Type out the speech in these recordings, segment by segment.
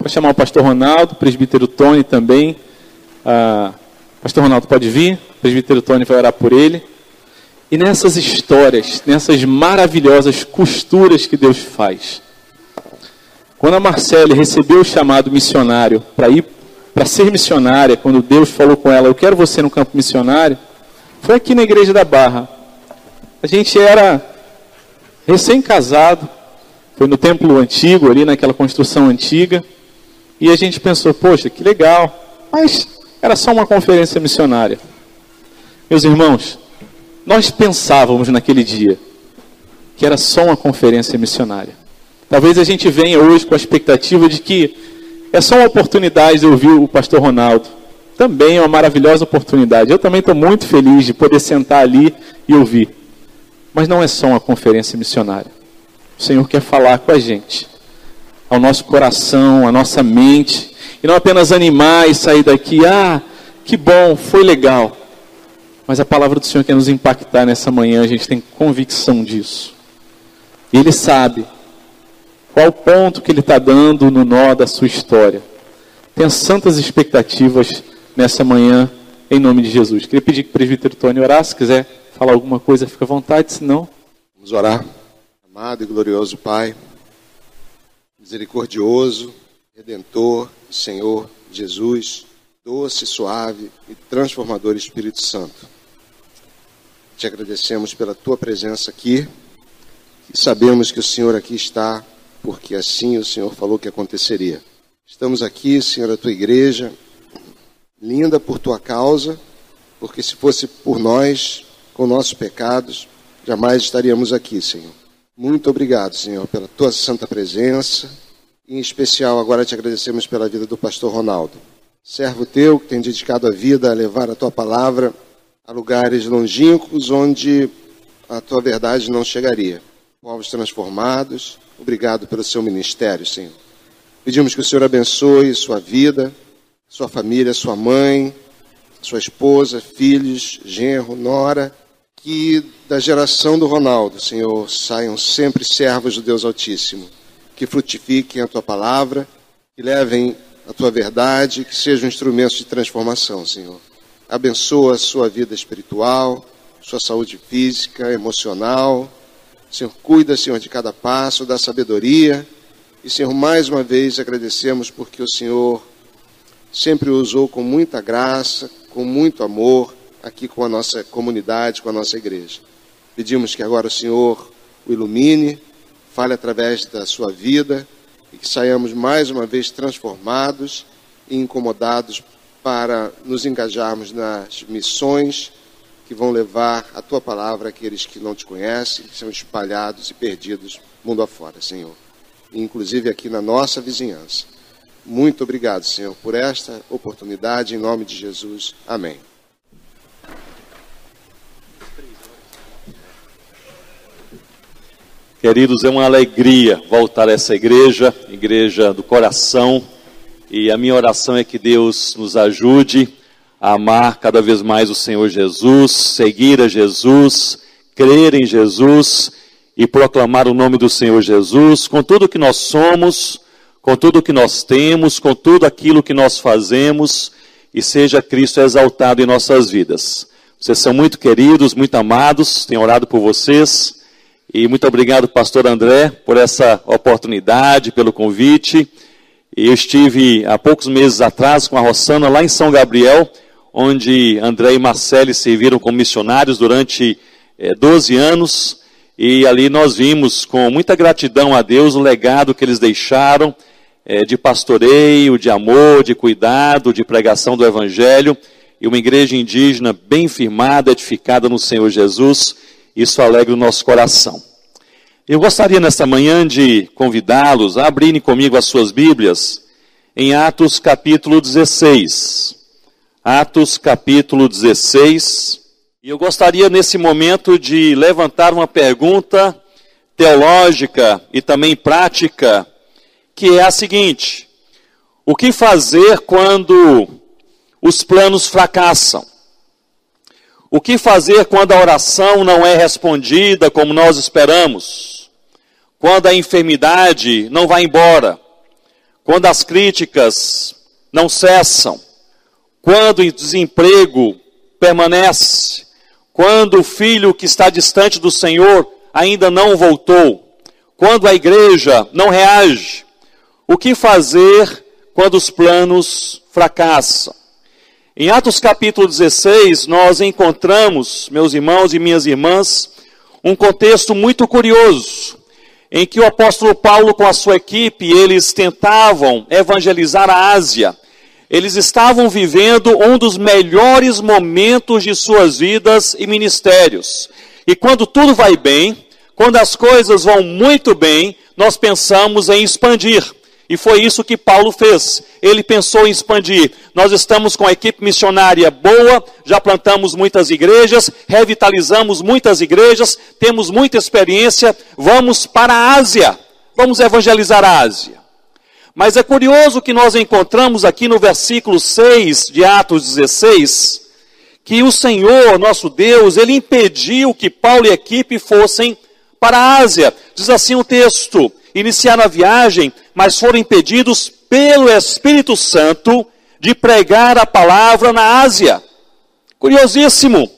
para chamar o pastor Ronaldo, o presbítero Tony também. Ah, pastor Ronaldo pode vir, o presbítero Tony vai orar por ele. E nessas histórias, nessas maravilhosas costuras que Deus faz. Quando a Marcele recebeu o chamado missionário para ir para ser missionária, quando Deus falou com ela, eu quero você no campo missionário, foi aqui na igreja da Barra. A gente era recém-casado, foi no templo antigo, ali naquela construção antiga, e a gente pensou, poxa, que legal, mas era só uma conferência missionária. Meus irmãos, nós pensávamos naquele dia que era só uma conferência missionária. Talvez a gente venha hoje com a expectativa de que é só uma oportunidade de ouvir o pastor Ronaldo. Também é uma maravilhosa oportunidade. Eu também estou muito feliz de poder sentar ali e ouvir. Mas não é só uma conferência missionária. O Senhor quer falar com a gente, ao nosso coração, à nossa mente, e não apenas animar e sair daqui, ah, que bom, foi legal. Mas a palavra do Senhor quer nos impactar nessa manhã, a gente tem convicção disso. E Ele sabe qual ponto que Ele está dando no nó da sua história. Tenha santas expectativas nessa manhã, em nome de Jesus. Queria pedir que o presbítero Tony orasse, se quiser falar alguma coisa, fica à vontade, se não. Vamos orar. Amado e glorioso Pai, misericordioso, redentor, Senhor Jesus, doce, suave e transformador Espírito Santo. Te agradecemos pela tua presença aqui e sabemos que o Senhor aqui está porque assim o Senhor falou que aconteceria. Estamos aqui, Senhor, a tua igreja, linda por tua causa, porque se fosse por nós, com nossos pecados, jamais estaríamos aqui, Senhor. Muito obrigado, Senhor, pela tua santa presença. Em especial, agora te agradecemos pela vida do pastor Ronaldo, servo teu que tem dedicado a vida a levar a tua palavra a lugares longínquos onde a tua verdade não chegaria. Povos transformados. Obrigado pelo seu ministério, Senhor. Pedimos que o Senhor abençoe sua vida, sua família, sua mãe, sua esposa, filhos, genro, nora, que da geração do Ronaldo, Senhor, saiam sempre servos do Deus Altíssimo, que frutifiquem a tua palavra, que levem a tua verdade, que sejam instrumentos de transformação, Senhor. Abençoa a sua vida espiritual, sua saúde física, emocional. Senhor, cuida, Senhor, de cada passo, da sabedoria. E, Senhor, mais uma vez agradecemos porque o Senhor sempre usou com muita graça, com muito amor, aqui com a nossa comunidade, com a nossa igreja. Pedimos que agora o Senhor o ilumine, fale através da sua vida e que saiamos mais uma vez transformados e incomodados para nos engajarmos nas missões que vão levar a tua palavra àqueles que não te conhecem, que são espalhados e perdidos mundo afora, Senhor. Inclusive aqui na nossa vizinhança. Muito obrigado, Senhor, por esta oportunidade, em nome de Jesus. Amém. Queridos, é uma alegria voltar a essa igreja, igreja do coração, e a minha oração é que Deus nos ajude a amar cada vez mais o Senhor Jesus, seguir a Jesus, crer em Jesus e proclamar o nome do Senhor Jesus com tudo que nós somos, com tudo que nós temos, com tudo aquilo que nós fazemos, e seja Cristo exaltado em nossas vidas. Vocês são muito queridos, muito amados, tenho orado por vocês. E muito obrigado, pastor André, por essa oportunidade, pelo convite. Eu estive há poucos meses atrás com a Rossana lá em São Gabriel, onde André e Marcele serviram como missionários durante é, 12 anos. E ali nós vimos com muita gratidão a Deus o legado que eles deixaram é, de pastoreio, de amor, de cuidado, de pregação do Evangelho. E uma igreja indígena bem firmada, edificada no Senhor Jesus isso alegra o nosso coração. Eu gostaria nesta manhã de convidá-los a abrirem comigo as suas Bíblias em Atos capítulo 16. Atos capítulo 16. E eu gostaria nesse momento de levantar uma pergunta teológica e também prática, que é a seguinte: o que fazer quando os planos fracassam? O que fazer quando a oração não é respondida como nós esperamos? Quando a enfermidade não vai embora? quando as críticas não cessam, quando o desemprego permanece, quando o filho que está distante do Senhor ainda não voltou, quando a igreja não reage, o que fazer quando os planos fracassam? Em Atos capítulo 16, nós encontramos, meus irmãos e minhas irmãs, um contexto muito curioso, em que o apóstolo Paulo com a sua equipe, eles tentavam evangelizar a Ásia. Eles estavam vivendo um dos melhores momentos de suas vidas e ministérios. E quando tudo vai bem, quando as coisas vão muito bem, nós pensamos em expandir. E foi isso que Paulo fez. Ele pensou em expandir. Nós estamos com a equipe missionária boa, já plantamos muitas igrejas, revitalizamos muitas igrejas, temos muita experiência. Vamos para a Ásia. Vamos evangelizar a Ásia. Mas é curioso que nós encontramos aqui no versículo 6 de Atos 16, que o Senhor, nosso Deus, ele impediu que Paulo e a equipe fossem para a Ásia. Diz assim o texto: iniciaram a viagem, mas foram impedidos pelo Espírito Santo de pregar a palavra na Ásia. Curiosíssimo.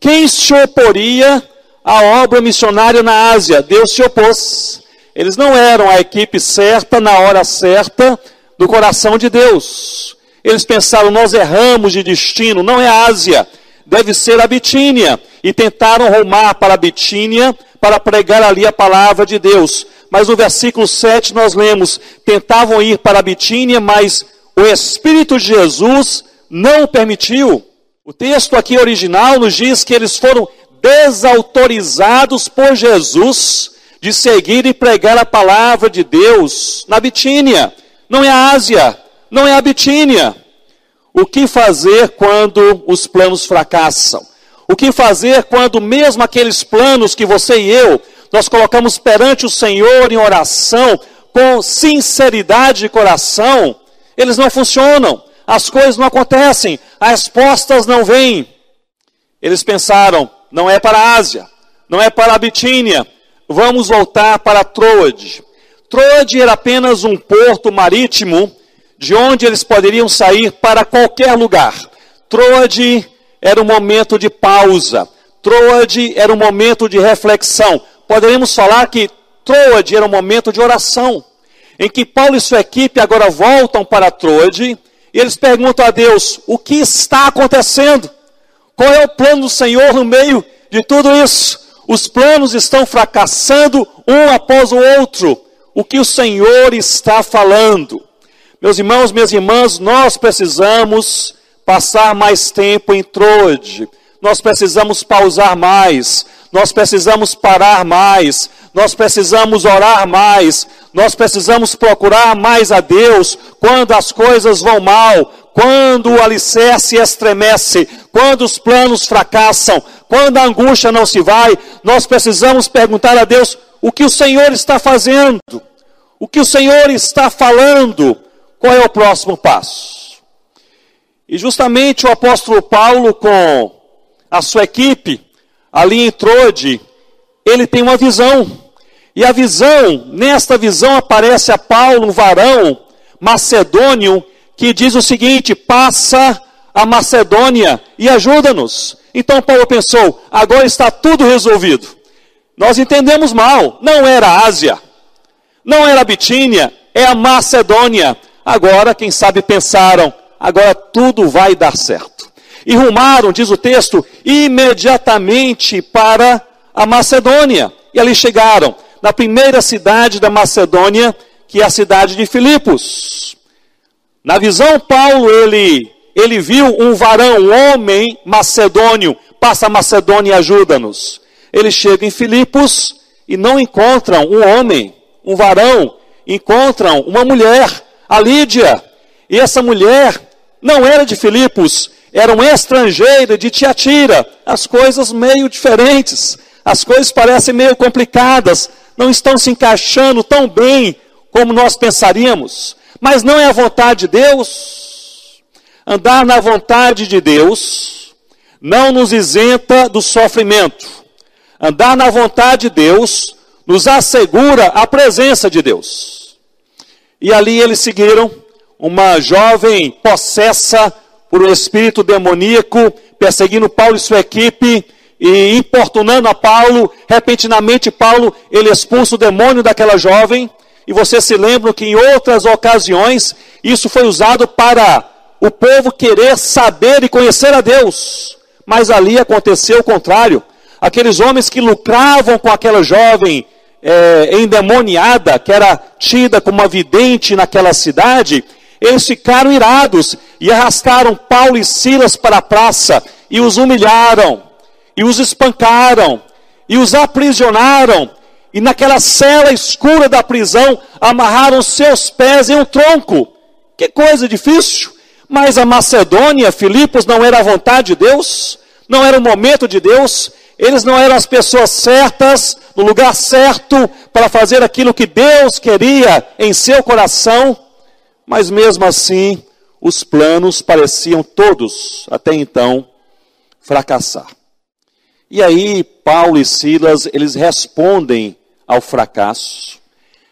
Quem se oporia à obra missionária na Ásia? Deus se opôs. Eles não eram a equipe certa, na hora certa, do coração de Deus. Eles pensaram, nós erramos de destino, não é a Ásia, deve ser a Bitínia. E tentaram rumar para a Bitínia para pregar ali a palavra de Deus. Mas no versículo 7 nós lemos: tentavam ir para a Bitínia, mas o Espírito de Jesus não o permitiu. O texto aqui original nos diz que eles foram desautorizados por Jesus de seguir e pregar a palavra de Deus na Bitínia. Não é a Ásia, não é a Bitínia. O que fazer quando os planos fracassam? O que fazer quando mesmo aqueles planos que você e eu nós colocamos perante o Senhor em oração, com sinceridade de coração, eles não funcionam, as coisas não acontecem, as respostas não vêm. Eles pensaram, não é para a Ásia, não é para a Bitínia, vamos voltar para Troade. Troade era apenas um porto marítimo de onde eles poderiam sair para qualquer lugar. Troade era um momento de pausa. Troade era um momento de reflexão poderíamos falar que Troade era um momento de oração, em que Paulo e sua equipe agora voltam para Troade e eles perguntam a Deus: o que está acontecendo? Qual é o plano do Senhor no meio de tudo isso? Os planos estão fracassando um após o outro. O que o Senhor está falando? Meus irmãos, minhas irmãs, nós precisamos passar mais tempo em Troade. Nós precisamos pausar mais nós precisamos parar mais, nós precisamos orar mais, nós precisamos procurar mais a Deus quando as coisas vão mal, quando o alicerce estremece, quando os planos fracassam, quando a angústia não se vai, nós precisamos perguntar a Deus o que o Senhor está fazendo, o que o Senhor está falando, qual é o próximo passo. E justamente o apóstolo Paulo, com a sua equipe, ali em Trode, ele tem uma visão. E a visão, nesta visão aparece a Paulo, um varão macedônio, que diz o seguinte: passa a Macedônia e ajuda-nos. Então Paulo pensou: agora está tudo resolvido. Nós entendemos mal, não era a Ásia, não era a Bitínia, é a Macedônia. Agora, quem sabe pensaram, agora tudo vai dar certo e rumaram, diz o texto, imediatamente para a Macedônia. E ali chegaram, na primeira cidade da Macedônia, que é a cidade de Filipos. Na visão, Paulo, ele, ele viu um varão, um homem macedônio, passa a Macedônia e ajuda-nos. Ele chega em Filipos e não encontram um homem, um varão, encontram uma mulher, a Lídia. E essa mulher não era de Filipos, era um estrangeiro de Tiatira. As coisas meio diferentes, as coisas parecem meio complicadas, não estão se encaixando tão bem como nós pensaríamos. Mas não é a vontade de Deus. Andar na vontade de Deus não nos isenta do sofrimento. Andar na vontade de Deus nos assegura a presença de Deus. E ali eles seguiram uma jovem possessa por um espírito demoníaco, perseguindo Paulo e sua equipe e importunando a Paulo. Repentinamente, Paulo ele expulsa o demônio daquela jovem. E você se lembra que em outras ocasiões isso foi usado para o povo querer saber e conhecer a Deus. Mas ali aconteceu o contrário. Aqueles homens que lucravam com aquela jovem é, endemoniada, que era tida como uma vidente naquela cidade, eles ficaram irados e arrastaram Paulo e Silas para a praça e os humilharam, e os espancaram, e os aprisionaram, e naquela cela escura da prisão amarraram seus pés em um tronco. Que coisa difícil! Mas a Macedônia, Filipos, não era a vontade de Deus, não era o momento de Deus, eles não eram as pessoas certas, no lugar certo, para fazer aquilo que Deus queria em seu coração, mas mesmo assim, os planos pareciam todos, até então, fracassar. E aí, Paulo e Silas, eles respondem ao fracasso,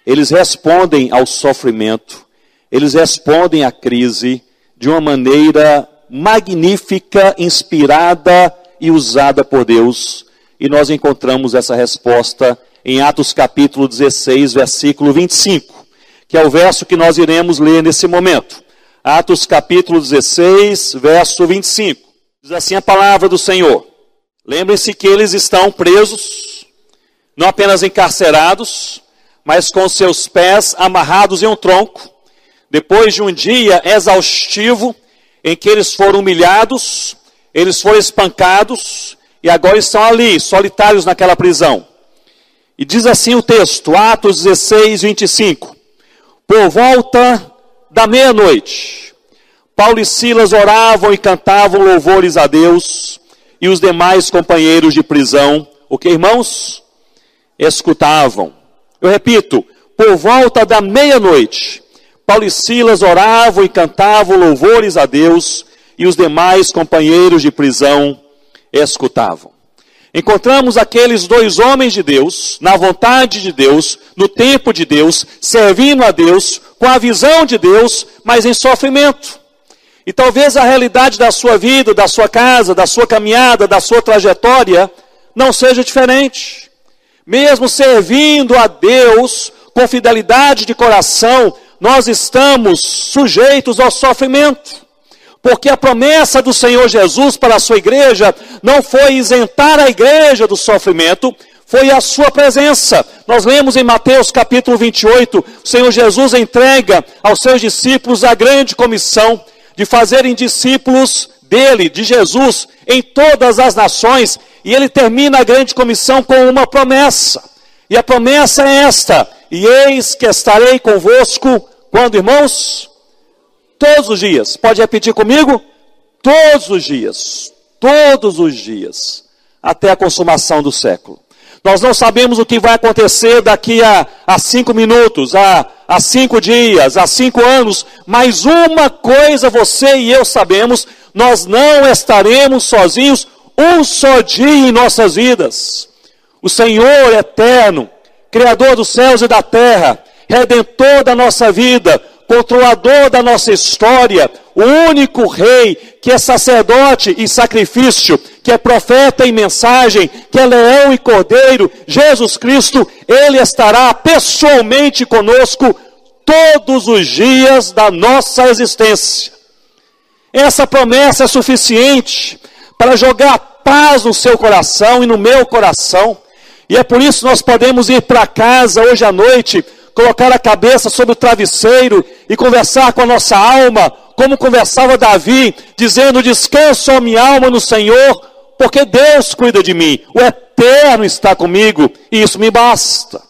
eles respondem ao sofrimento, eles respondem à crise, de uma maneira magnífica, inspirada e usada por Deus. E nós encontramos essa resposta em Atos capítulo 16, versículo 25, que é o verso que nós iremos ler nesse momento. Atos capítulo 16, verso 25. Diz assim a palavra do Senhor. Lembrem-se que eles estão presos, não apenas encarcerados, mas com seus pés amarrados em um tronco, depois de um dia exaustivo, em que eles foram humilhados, eles foram espancados, e agora estão ali, solitários naquela prisão. E diz assim o texto, Atos 16, 25. Por volta da meia-noite, Paulo e Silas oravam e cantavam louvores a Deus, e os demais companheiros de prisão, o que irmãos? Escutavam. Eu repito, por volta da meia-noite, Paulo e Silas oravam e cantavam louvores a Deus e os demais companheiros de prisão escutavam. Encontramos aqueles dois homens de Deus, na vontade de Deus, no tempo de Deus, servindo a Deus, com a visão de Deus, mas em sofrimento. E talvez a realidade da sua vida, da sua casa, da sua caminhada, da sua trajetória, não seja diferente. Mesmo servindo a Deus com fidelidade de coração, nós estamos sujeitos ao sofrimento. Porque a promessa do Senhor Jesus para a sua igreja não foi isentar a igreja do sofrimento, foi a sua presença. Nós lemos em Mateus capítulo 28, o Senhor Jesus entrega aos seus discípulos a grande comissão de fazerem discípulos dele, de Jesus, em todas as nações, e ele termina a grande comissão com uma promessa. E a promessa é esta: E eis que estarei convosco quando, irmãos? Todos os dias. Pode repetir comigo? Todos os dias. Todos os dias. Até a consumação do século. Nós não sabemos o que vai acontecer daqui a, a cinco minutos, a, a cinco dias, a cinco anos, mas uma coisa você e eu sabemos: nós não estaremos sozinhos um só dia em nossas vidas. O Senhor eterno, Criador dos céus e da terra, redentor da nossa vida, controlador da nossa história, o único rei que é sacerdote e sacrifício, que é profeta e mensagem, que é leão e cordeiro, Jesus Cristo, ele estará pessoalmente conosco todos os dias da nossa existência. Essa promessa é suficiente para jogar paz no seu coração e no meu coração. E é por isso que nós podemos ir para casa hoje à noite colocar a cabeça sobre o travesseiro e conversar com a nossa alma, como conversava Davi, dizendo: Descanso a minha alma no Senhor, porque Deus cuida de mim, o Eterno está comigo, e isso me basta.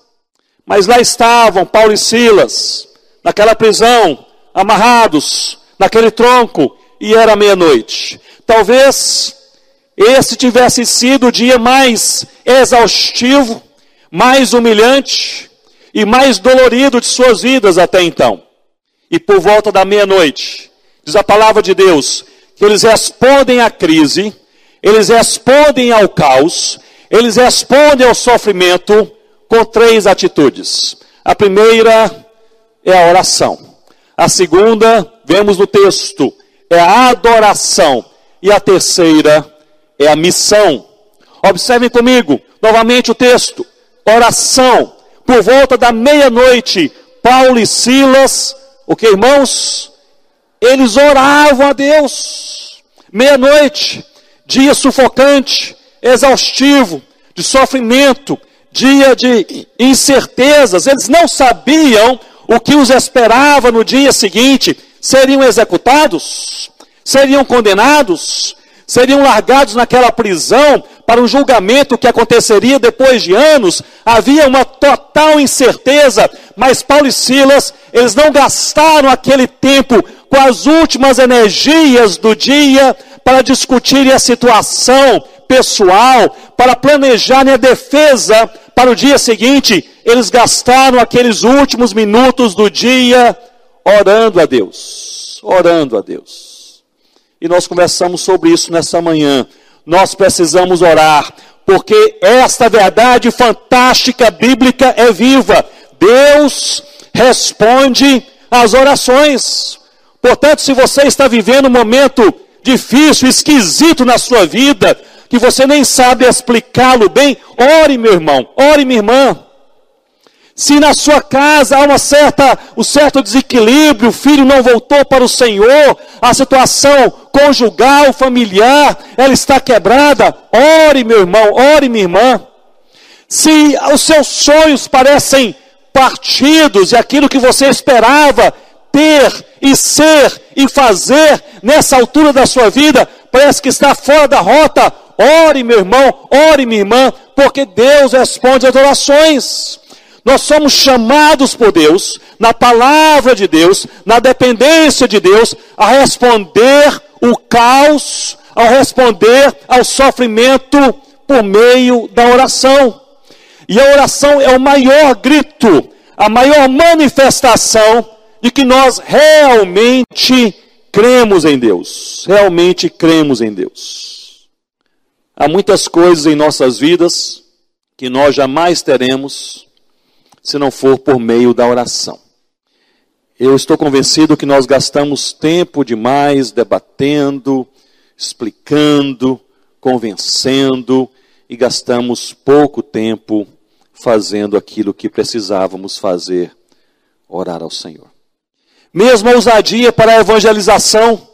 Mas lá estavam Paulo e Silas, naquela prisão, amarrados, naquele tronco, e era meia-noite. Talvez esse tivesse sido o dia mais exaustivo, mais humilhante, e mais dolorido de suas vidas até então. E por volta da meia-noite, diz a palavra de Deus, que eles respondem à crise, eles respondem ao caos, eles respondem ao sofrimento com três atitudes. A primeira, é a oração. A segunda, vemos no texto, é a adoração. E a terceira é a missão. Observem comigo, novamente o texto. Oração. Por volta da meia-noite, Paulo e Silas, o que irmãos? Eles oravam a Deus. Meia-noite, dia sufocante, exaustivo, de sofrimento, dia de incertezas. Eles não sabiam o que os esperava no dia seguinte. Seriam executados? Seriam condenados? Seriam largados naquela prisão para um julgamento que aconteceria depois de anos? Havia uma total incerteza, mas Paulo e Silas, eles não gastaram aquele tempo com as últimas energias do dia para discutirem a situação pessoal, para planejarem a defesa para o dia seguinte, eles gastaram aqueles últimos minutos do dia orando a Deus. Orando a Deus. E nós conversamos sobre isso nessa manhã. Nós precisamos orar, porque esta verdade fantástica bíblica é viva. Deus responde às orações. Portanto, se você está vivendo um momento difícil, esquisito na sua vida, que você nem sabe explicá-lo bem, ore, meu irmão, ore, minha irmã. Se na sua casa há uma certa, um certo desequilíbrio, o filho não voltou para o Senhor, a situação conjugal, familiar, ela está quebrada, ore, meu irmão, ore, minha irmã. Se os seus sonhos parecem partidos e aquilo que você esperava ter e ser e fazer nessa altura da sua vida parece que está fora da rota, Ore, meu irmão, ore, minha irmã, porque Deus responde às orações. Nós somos chamados por Deus, na palavra de Deus, na dependência de Deus, a responder o caos, a responder ao sofrimento por meio da oração. E a oração é o maior grito, a maior manifestação de que nós realmente cremos em Deus. Realmente cremos em Deus. Há muitas coisas em nossas vidas que nós jamais teremos se não for por meio da oração. Eu estou convencido que nós gastamos tempo demais debatendo, explicando, convencendo e gastamos pouco tempo fazendo aquilo que precisávamos fazer, orar ao Senhor. Mesmo a ousadia para a evangelização,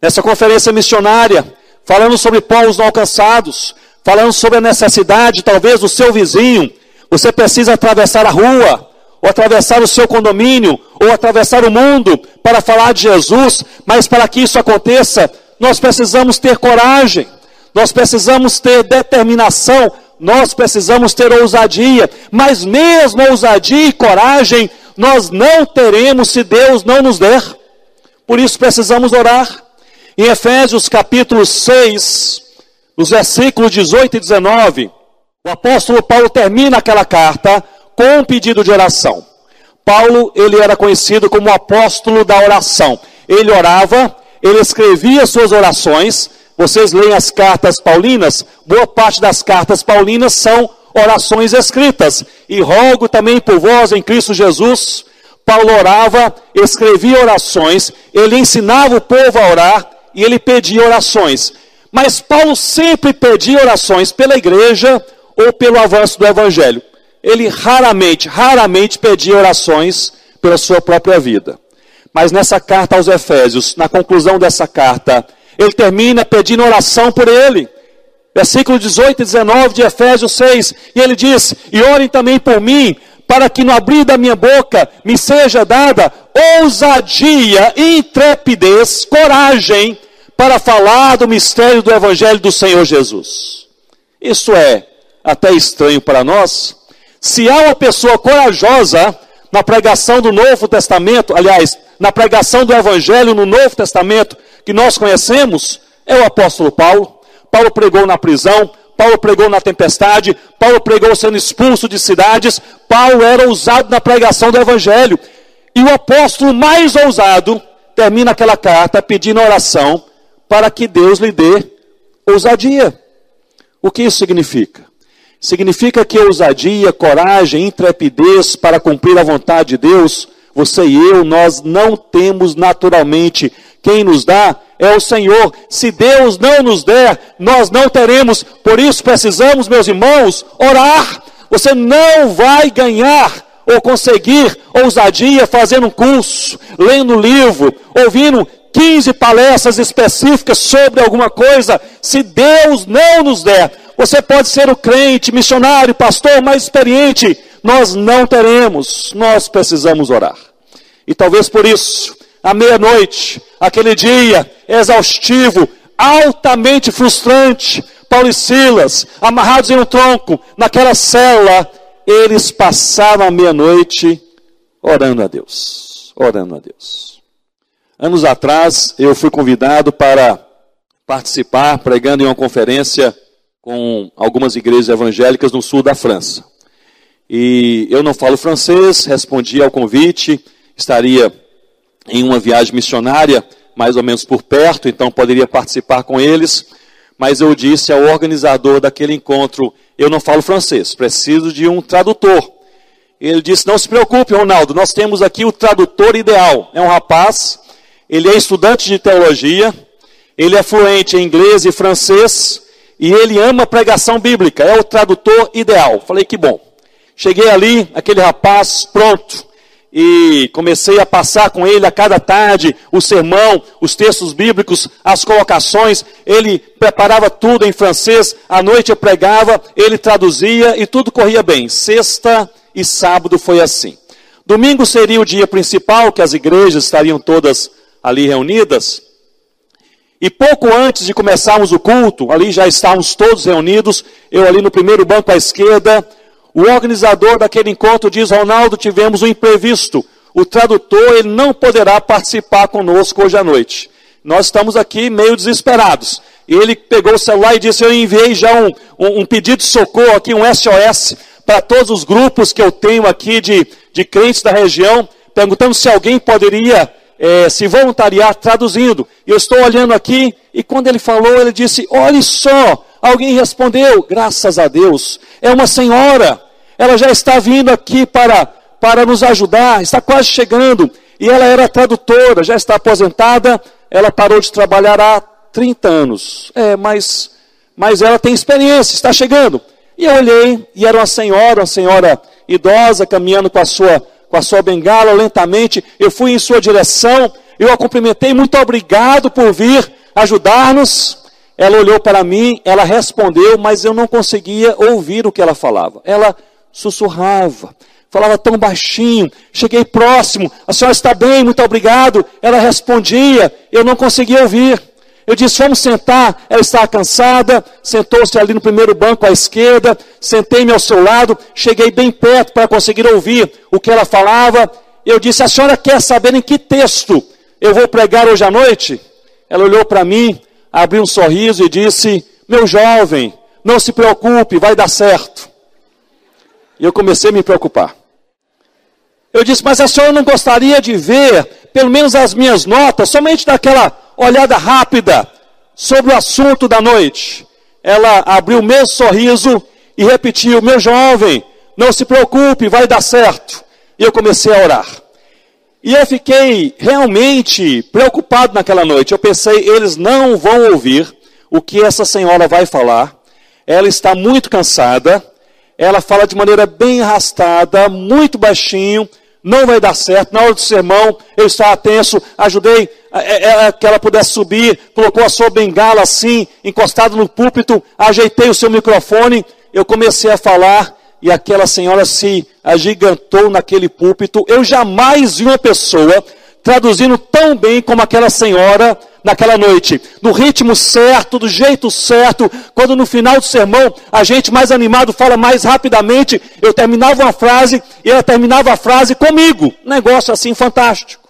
nessa conferência missionária, falando sobre povos não alcançados, falando sobre a necessidade, talvez, do seu vizinho. Você precisa atravessar a rua, ou atravessar o seu condomínio, ou atravessar o mundo para falar de Jesus, mas para que isso aconteça, nós precisamos ter coragem, nós precisamos ter determinação, nós precisamos ter ousadia, mas mesmo ousadia e coragem, nós não teremos se Deus não nos der. Por isso precisamos orar. Em Efésios capítulo 6, nos versículos 18 e 19, o apóstolo Paulo termina aquela carta com um pedido de oração. Paulo, ele era conhecido como o apóstolo da oração. Ele orava, ele escrevia suas orações. Vocês leem as cartas paulinas, boa parte das cartas paulinas são orações escritas. E rogo também por vós em Cristo Jesus. Paulo orava, escrevia orações, ele ensinava o povo a orar, e ele pedia orações. Mas Paulo sempre pedia orações pela igreja ou pelo avanço do evangelho. Ele raramente, raramente pedia orações pela sua própria vida. Mas nessa carta aos Efésios, na conclusão dessa carta, ele termina pedindo oração por ele. Versículo 18 e 19 de Efésios 6, e ele diz: E orem também por mim, para que no abrir da minha boca me seja dada ousadia, intrepidez, coragem para falar do mistério do Evangelho do Senhor Jesus. Isso é até estranho para nós. Se há uma pessoa corajosa na pregação do Novo Testamento, aliás, na pregação do Evangelho no Novo Testamento, que nós conhecemos, é o apóstolo Paulo. Paulo pregou na prisão, Paulo pregou na tempestade, Paulo pregou sendo expulso de cidades, Paulo era ousado na pregação do Evangelho. E o apóstolo mais ousado termina aquela carta pedindo oração para que Deus lhe dê ousadia. O que isso significa? Significa que ousadia, coragem, intrepidez para cumprir a vontade de Deus, você e eu, nós não temos naturalmente. Quem nos dá é o Senhor. Se Deus não nos der, nós não teremos. Por isso precisamos, meus irmãos, orar. Você não vai ganhar ou conseguir ousadia fazendo um curso, lendo um livro, ouvindo 15 palestras específicas sobre alguma coisa, se Deus não nos der. Você pode ser o crente, missionário, pastor mais experiente, nós não teremos, nós precisamos orar. E talvez por isso, à meia-noite, aquele dia exaustivo, altamente frustrante, Paulo e Silas, amarrados em um tronco, naquela cela, eles passavam a meia-noite orando a Deus, orando a Deus. Anos atrás, eu fui convidado para participar, pregando em uma conferência com algumas igrejas evangélicas no sul da França. E eu não falo francês, respondi ao convite, estaria em uma viagem missionária, mais ou menos por perto, então poderia participar com eles. Mas eu disse ao organizador daquele encontro: eu não falo francês, preciso de um tradutor. Ele disse: Não se preocupe, Ronaldo, nós temos aqui o tradutor ideal. É um rapaz, ele é estudante de teologia, ele é fluente em inglês e francês, e ele ama pregação bíblica, é o tradutor ideal. Falei: Que bom. Cheguei ali, aquele rapaz, pronto e comecei a passar com ele a cada tarde o sermão, os textos bíblicos, as colocações. Ele preparava tudo em francês, à noite eu pregava, ele traduzia e tudo corria bem. Sexta e sábado foi assim. Domingo seria o dia principal, que as igrejas estariam todas ali reunidas. E pouco antes de começarmos o culto, ali já estávamos todos reunidos, eu ali no primeiro banco à esquerda, o organizador daquele encontro diz: Ronaldo, tivemos um imprevisto. O tradutor ele não poderá participar conosco hoje à noite. Nós estamos aqui meio desesperados. Ele pegou o celular e disse: Eu enviei já um, um, um pedido de socorro aqui, um SOS, para todos os grupos que eu tenho aqui de, de crentes da região, perguntando se alguém poderia é, se voluntariar traduzindo. Eu estou olhando aqui, e quando ele falou, ele disse: Olhe só, alguém respondeu, graças a Deus, é uma senhora ela já está vindo aqui para, para nos ajudar, está quase chegando. E ela era tradutora, já está aposentada, ela parou de trabalhar há 30 anos. É, mas, mas ela tem experiência, está chegando. E eu olhei, e era uma senhora, uma senhora idosa, caminhando com a sua, com a sua bengala lentamente. Eu fui em sua direção, eu a cumprimentei, muito obrigado por vir ajudar-nos. Ela olhou para mim, ela respondeu, mas eu não conseguia ouvir o que ela falava. Ela sussurrava, falava tão baixinho. Cheguei próximo, a senhora está bem, muito obrigado. Ela respondia, eu não conseguia ouvir. Eu disse, vamos sentar. Ela estava cansada, sentou-se ali no primeiro banco à esquerda, sentei-me ao seu lado, cheguei bem perto para conseguir ouvir o que ela falava. Eu disse, a senhora quer saber em que texto eu vou pregar hoje à noite? Ela olhou para mim, abriu um sorriso e disse, meu jovem, não se preocupe, vai dar certo. E eu comecei a me preocupar. Eu disse, mas a senhora não gostaria de ver, pelo menos as minhas notas, somente daquela olhada rápida sobre o assunto da noite. Ela abriu o mesmo sorriso e repetiu: Meu jovem, não se preocupe, vai dar certo. E eu comecei a orar. E eu fiquei realmente preocupado naquela noite. Eu pensei: eles não vão ouvir o que essa senhora vai falar. Ela está muito cansada ela fala de maneira bem arrastada, muito baixinho, não vai dar certo. Na hora do sermão, eu estava tenso, ajudei a, a, a, que ela pudesse subir, colocou a sua bengala assim, encostado no púlpito, ajeitei o seu microfone, eu comecei a falar e aquela senhora se agigantou naquele púlpito. Eu jamais vi uma pessoa traduzindo tão bem como aquela senhora naquela noite, no ritmo certo, do jeito certo, quando no final do sermão a gente mais animado fala mais rapidamente, eu terminava uma frase e ela terminava a frase comigo. Negócio assim fantástico.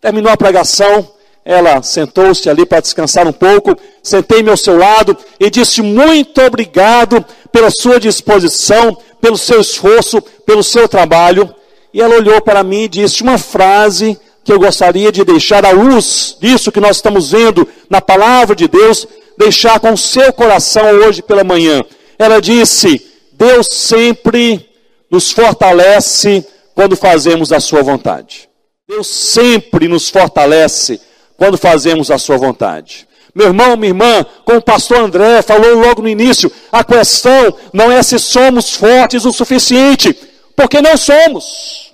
Terminou a pregação, ela sentou-se ali para descansar um pouco, sentei-me ao seu lado e disse muito obrigado pela sua disposição, pelo seu esforço, pelo seu trabalho. E ela olhou para mim e disse uma frase que eu gostaria de deixar à luz disso que nós estamos vendo na palavra de Deus, deixar com o seu coração hoje pela manhã. Ela disse: Deus sempre nos fortalece quando fazemos a sua vontade. Deus sempre nos fortalece quando fazemos a sua vontade. Meu irmão, minha irmã, como o pastor André falou logo no início, a questão não é se somos fortes o suficiente, porque não somos.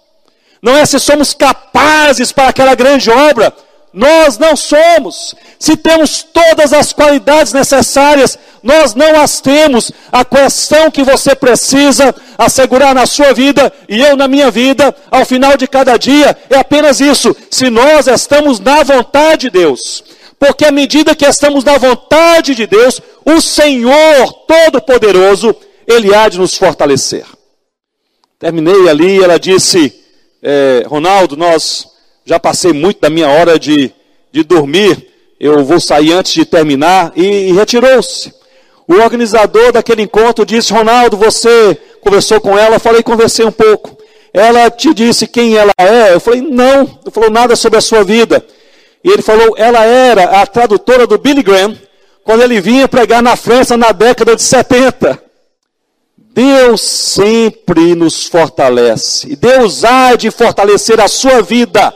Não é se somos capazes para aquela grande obra, nós não somos. Se temos todas as qualidades necessárias, nós não as temos. A questão que você precisa assegurar na sua vida e eu na minha vida, ao final de cada dia, é apenas isso: se nós estamos na vontade de Deus. Porque à medida que estamos na vontade de Deus, o Senhor Todo-Poderoso, Ele há de nos fortalecer. Terminei ali, ela disse, é, Ronaldo, nós já passei muito da minha hora de, de dormir, eu vou sair antes de terminar, e, e retirou-se. O organizador daquele encontro disse, Ronaldo, você conversou com ela? Eu falei, conversei um pouco. Ela te disse quem ela é? Eu falei, não, não falou nada sobre a sua vida. E ele falou, ela era a tradutora do Billy Graham, quando ele vinha pregar na França na década de 70. Deus sempre nos fortalece. E Deus há de fortalecer a sua vida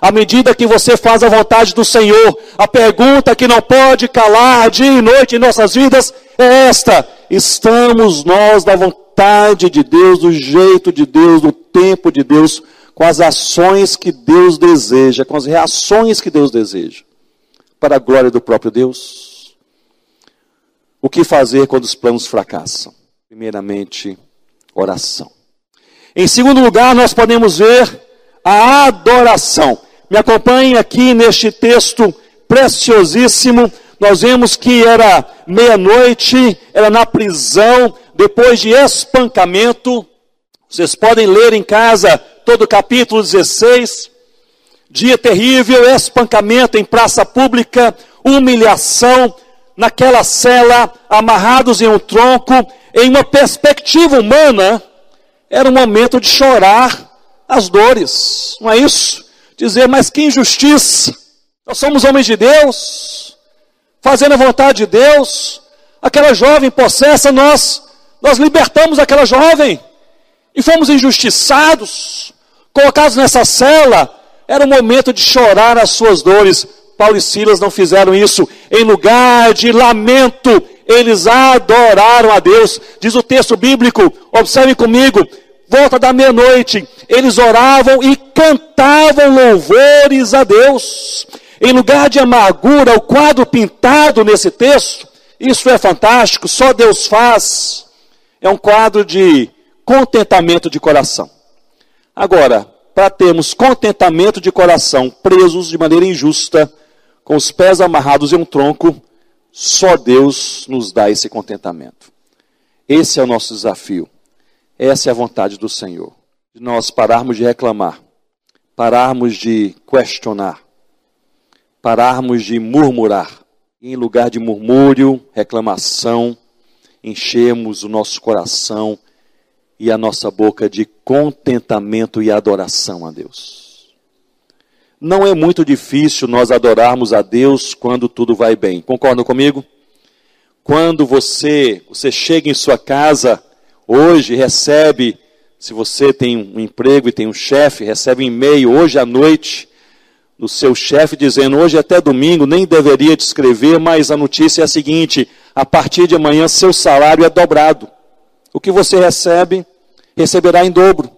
à medida que você faz a vontade do Senhor, a pergunta que não pode calar dia e noite em nossas vidas é esta: estamos nós na vontade de Deus, do jeito de Deus, do tempo de Deus, com as ações que Deus deseja, com as reações que Deus deseja, para a glória do próprio Deus? O que fazer quando os planos fracassam? Primeiramente, oração. Em segundo lugar, nós podemos ver a adoração. Me acompanhe aqui neste texto preciosíssimo. Nós vemos que era meia-noite, era na prisão, depois de espancamento. Vocês podem ler em casa todo o capítulo 16. Dia terrível, espancamento em praça pública, humilhação naquela cela, amarrados em um tronco, em uma perspectiva humana, era um momento de chorar as dores, não é isso? Dizer, mas que injustiça! Nós somos homens de Deus, fazendo a vontade de Deus. Aquela jovem possessa, nós, nós libertamos aquela jovem e fomos injustiçados, colocados nessa cela. Era o momento de chorar as suas dores. Paulo e Silas não fizeram isso. Em lugar de lamento, eles adoraram a Deus. Diz o texto bíblico, observe comigo, volta da meia-noite, eles oravam e cantavam louvores a Deus. Em lugar de amargura, o quadro pintado nesse texto, isso é fantástico, só Deus faz. É um quadro de contentamento de coração. Agora, para termos contentamento de coração, presos de maneira injusta, com os pés amarrados em um tronco, só Deus nos dá esse contentamento. Esse é o nosso desafio. Essa é a vontade do Senhor. De nós pararmos de reclamar, pararmos de questionar, pararmos de murmurar. E em lugar de murmúrio, reclamação, enchemos o nosso coração e a nossa boca de contentamento e adoração a Deus. Não é muito difícil nós adorarmos a Deus quando tudo vai bem. Concordam comigo? Quando você, você chega em sua casa hoje recebe, se você tem um emprego e tem um chefe, recebe um e-mail hoje à noite do seu chefe dizendo: hoje é até domingo, nem deveria te escrever, mas a notícia é a seguinte: a partir de amanhã seu salário é dobrado. O que você recebe, receberá em dobro.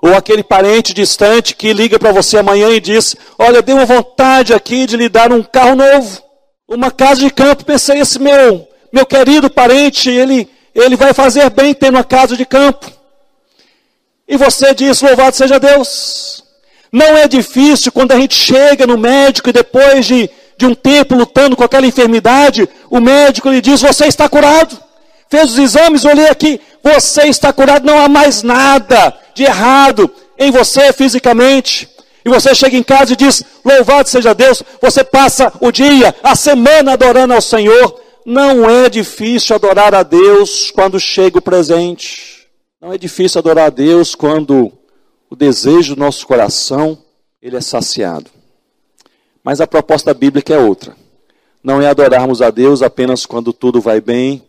Ou aquele parente distante que liga para você amanhã e diz: Olha, deu uma vontade aqui de lhe dar um carro novo, uma casa de campo. Pensei, esse meu, meu querido parente, ele ele vai fazer bem tendo uma casa de campo. E você diz: Louvado seja Deus. Não é difícil quando a gente chega no médico e depois de, de um tempo lutando com aquela enfermidade, o médico lhe diz: Você está curado. Fez os exames, olhei aqui, você está curado, não há mais nada de errado em você fisicamente. E você chega em casa e diz: Louvado seja Deus. Você passa o dia, a semana adorando ao Senhor. Não é difícil adorar a Deus quando chega o presente. Não é difícil adorar a Deus quando o desejo do nosso coração ele é saciado. Mas a proposta bíblica é outra. Não é adorarmos a Deus apenas quando tudo vai bem,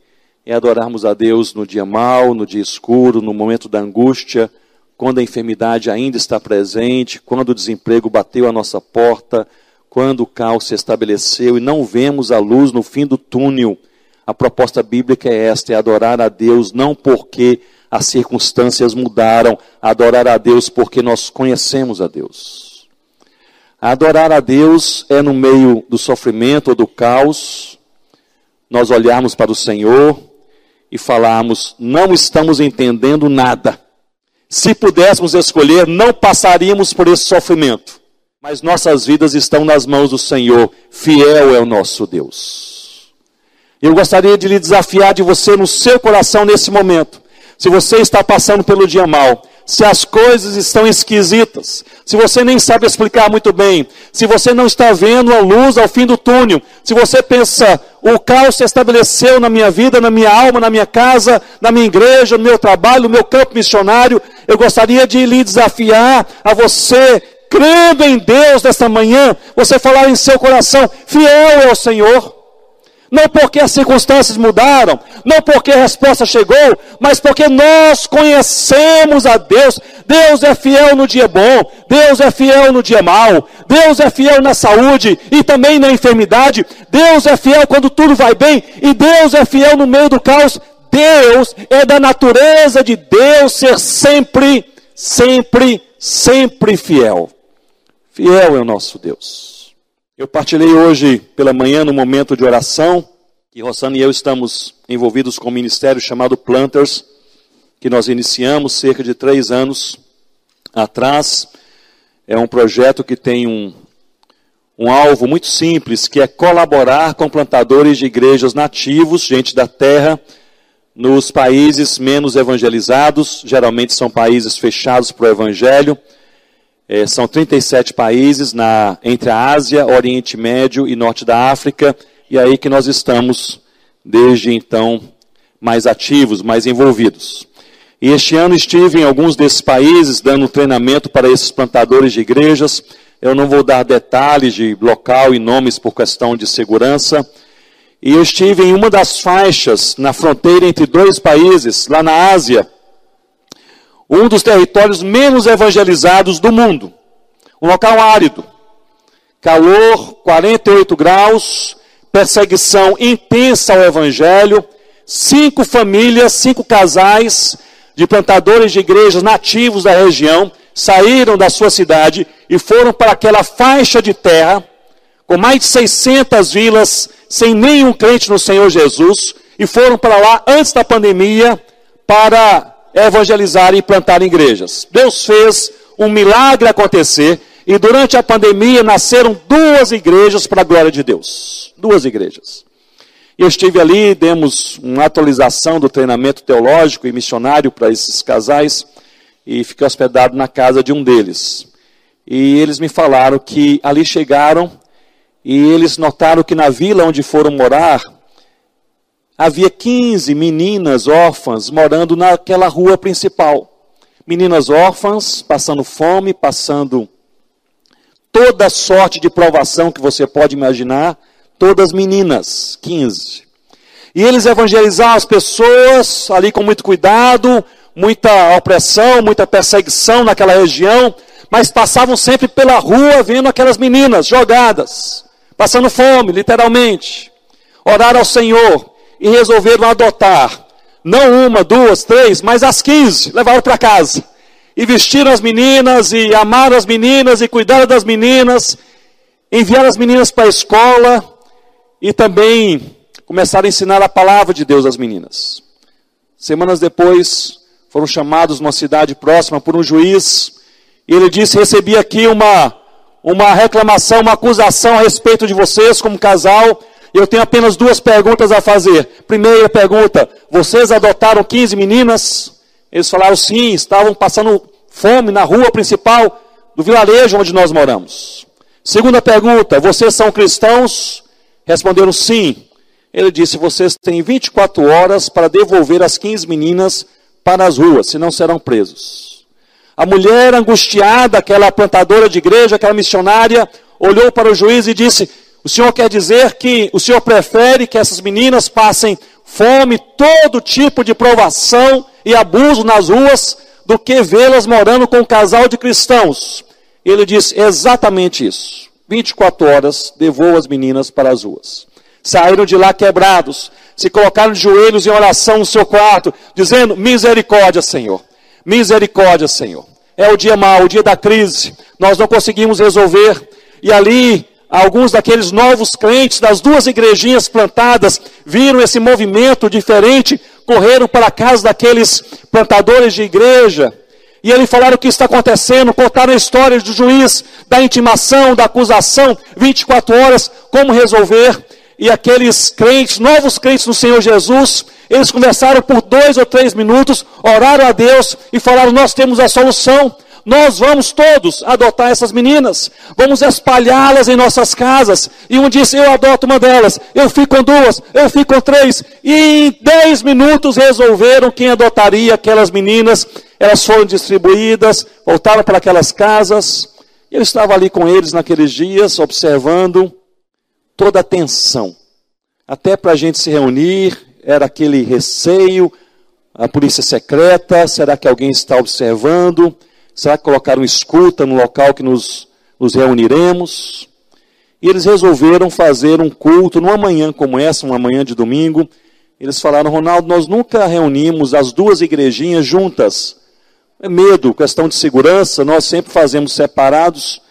é adorarmos a Deus no dia mau, no dia escuro, no momento da angústia, quando a enfermidade ainda está presente, quando o desemprego bateu a nossa porta, quando o caos se estabeleceu e não vemos a luz no fim do túnel. A proposta bíblica é esta: é adorar a Deus não porque as circunstâncias mudaram, adorar a Deus porque nós conhecemos a Deus. Adorar a Deus é no meio do sofrimento ou do caos, nós olharmos para o Senhor e falarmos: não estamos entendendo nada. Se pudéssemos escolher, não passaríamos por esse sofrimento. Mas nossas vidas estão nas mãos do Senhor, fiel é o nosso Deus. Eu gostaria de lhe desafiar de você no seu coração nesse momento se você está passando pelo dia mal, se as coisas estão esquisitas, se você nem sabe explicar muito bem, se você não está vendo a luz ao fim do túnel, se você pensa, o caos se estabeleceu na minha vida, na minha alma, na minha casa, na minha igreja, no meu trabalho, no meu campo missionário, eu gostaria de lhe desafiar a você, crendo em Deus nesta manhã, você falar em seu coração, fiel é o Senhor. Não porque as circunstâncias mudaram, não porque a resposta chegou, mas porque nós conhecemos a Deus. Deus é fiel no dia bom, Deus é fiel no dia mau, Deus é fiel na saúde e também na enfermidade. Deus é fiel quando tudo vai bem e Deus é fiel no meio do caos. Deus é da natureza de Deus ser sempre, sempre, sempre fiel. Fiel é o nosso Deus. Eu partilhei hoje pela manhã no momento de oração, que Rossana e eu estamos envolvidos com um ministério chamado Planters, que nós iniciamos cerca de três anos atrás. É um projeto que tem um, um alvo muito simples, que é colaborar com plantadores de igrejas nativos, gente da terra, nos países menos evangelizados, geralmente são países fechados para o evangelho, é, são 37 países na, entre a Ásia, Oriente Médio e Norte da África, e é aí que nós estamos, desde então, mais ativos, mais envolvidos. E este ano estive em alguns desses países dando treinamento para esses plantadores de igrejas. Eu não vou dar detalhes de local e nomes por questão de segurança. E eu estive em uma das faixas na fronteira entre dois países, lá na Ásia, um dos territórios menos evangelizados do mundo. Um local árido. Calor, 48 graus, perseguição intensa ao evangelho, cinco famílias, cinco casais de plantadores de igrejas nativos da região saíram da sua cidade e foram para aquela faixa de terra com mais de 600 vilas sem nenhum crente no Senhor Jesus e foram para lá antes da pandemia para evangelizar e plantar igrejas. Deus fez um milagre acontecer e durante a pandemia nasceram duas igrejas para a glória de Deus. Duas igrejas. Eu estive ali, demos uma atualização do treinamento teológico e missionário para esses casais e fiquei hospedado na casa de um deles. E eles me falaram que ali chegaram e eles notaram que na vila onde foram morar havia 15 meninas órfãs morando naquela rua principal. Meninas órfãs, passando fome, passando toda sorte de provação que você pode imaginar, todas meninas, 15. E eles evangelizavam as pessoas ali com muito cuidado, muita opressão, muita perseguição naquela região, mas passavam sempre pela rua vendo aquelas meninas jogadas, passando fome, literalmente. Orar ao Senhor, e resolveram adotar, não uma, duas, três, mas as quinze, levaram para casa. E vestiram as meninas, e amaram as meninas, e cuidaram das meninas, enviaram as meninas para a escola, e também começaram a ensinar a palavra de Deus às meninas. Semanas depois, foram chamados numa cidade próxima por um juiz, e ele disse: Recebi aqui uma, uma reclamação, uma acusação a respeito de vocês como casal, eu tenho apenas duas perguntas a fazer. Primeira pergunta: vocês adotaram 15 meninas? Eles falaram sim, estavam passando fome na rua principal do vilarejo onde nós moramos. Segunda pergunta: vocês são cristãos? Responderam sim. Ele disse: vocês têm 24 horas para devolver as 15 meninas para as ruas, senão serão presos. A mulher angustiada, aquela plantadora de igreja, aquela missionária, olhou para o juiz e disse: o Senhor quer dizer que o Senhor prefere que essas meninas passem fome, todo tipo de provação e abuso nas ruas, do que vê-las morando com um casal de cristãos. Ele diz exatamente isso. 24 horas levou as meninas para as ruas. Saíram de lá quebrados, se colocaram de joelhos em oração no seu quarto, dizendo: Misericórdia, Senhor. Misericórdia, Senhor. É o dia mau, o dia da crise. Nós não conseguimos resolver. E ali, alguns daqueles novos crentes das duas igrejinhas plantadas viram esse movimento diferente, correram para a casa daqueles plantadores de igreja. E eles falaram o que está acontecendo, contaram a história do juiz, da intimação, da acusação, 24 horas, como resolver. E aqueles crentes, novos crentes no Senhor Jesus, eles conversaram por dois ou três minutos, oraram a Deus e falaram: Nós temos a solução. Nós vamos todos adotar essas meninas, vamos espalhá-las em nossas casas. E um disse: Eu adoto uma delas, eu fico com duas, eu fico com três. E em dez minutos resolveram quem adotaria aquelas meninas. Elas foram distribuídas, voltaram para aquelas casas. Eu estava ali com eles naqueles dias, observando toda a tensão. Até para a gente se reunir, era aquele receio, a polícia secreta, será que alguém está observando? Será que colocaram escuta no local que nos, nos reuniremos? E eles resolveram fazer um culto numa manhã como essa, uma manhã de domingo. Eles falaram, Ronaldo, nós nunca reunimos as duas igrejinhas juntas. É medo, questão de segurança, nós sempre fazemos separados,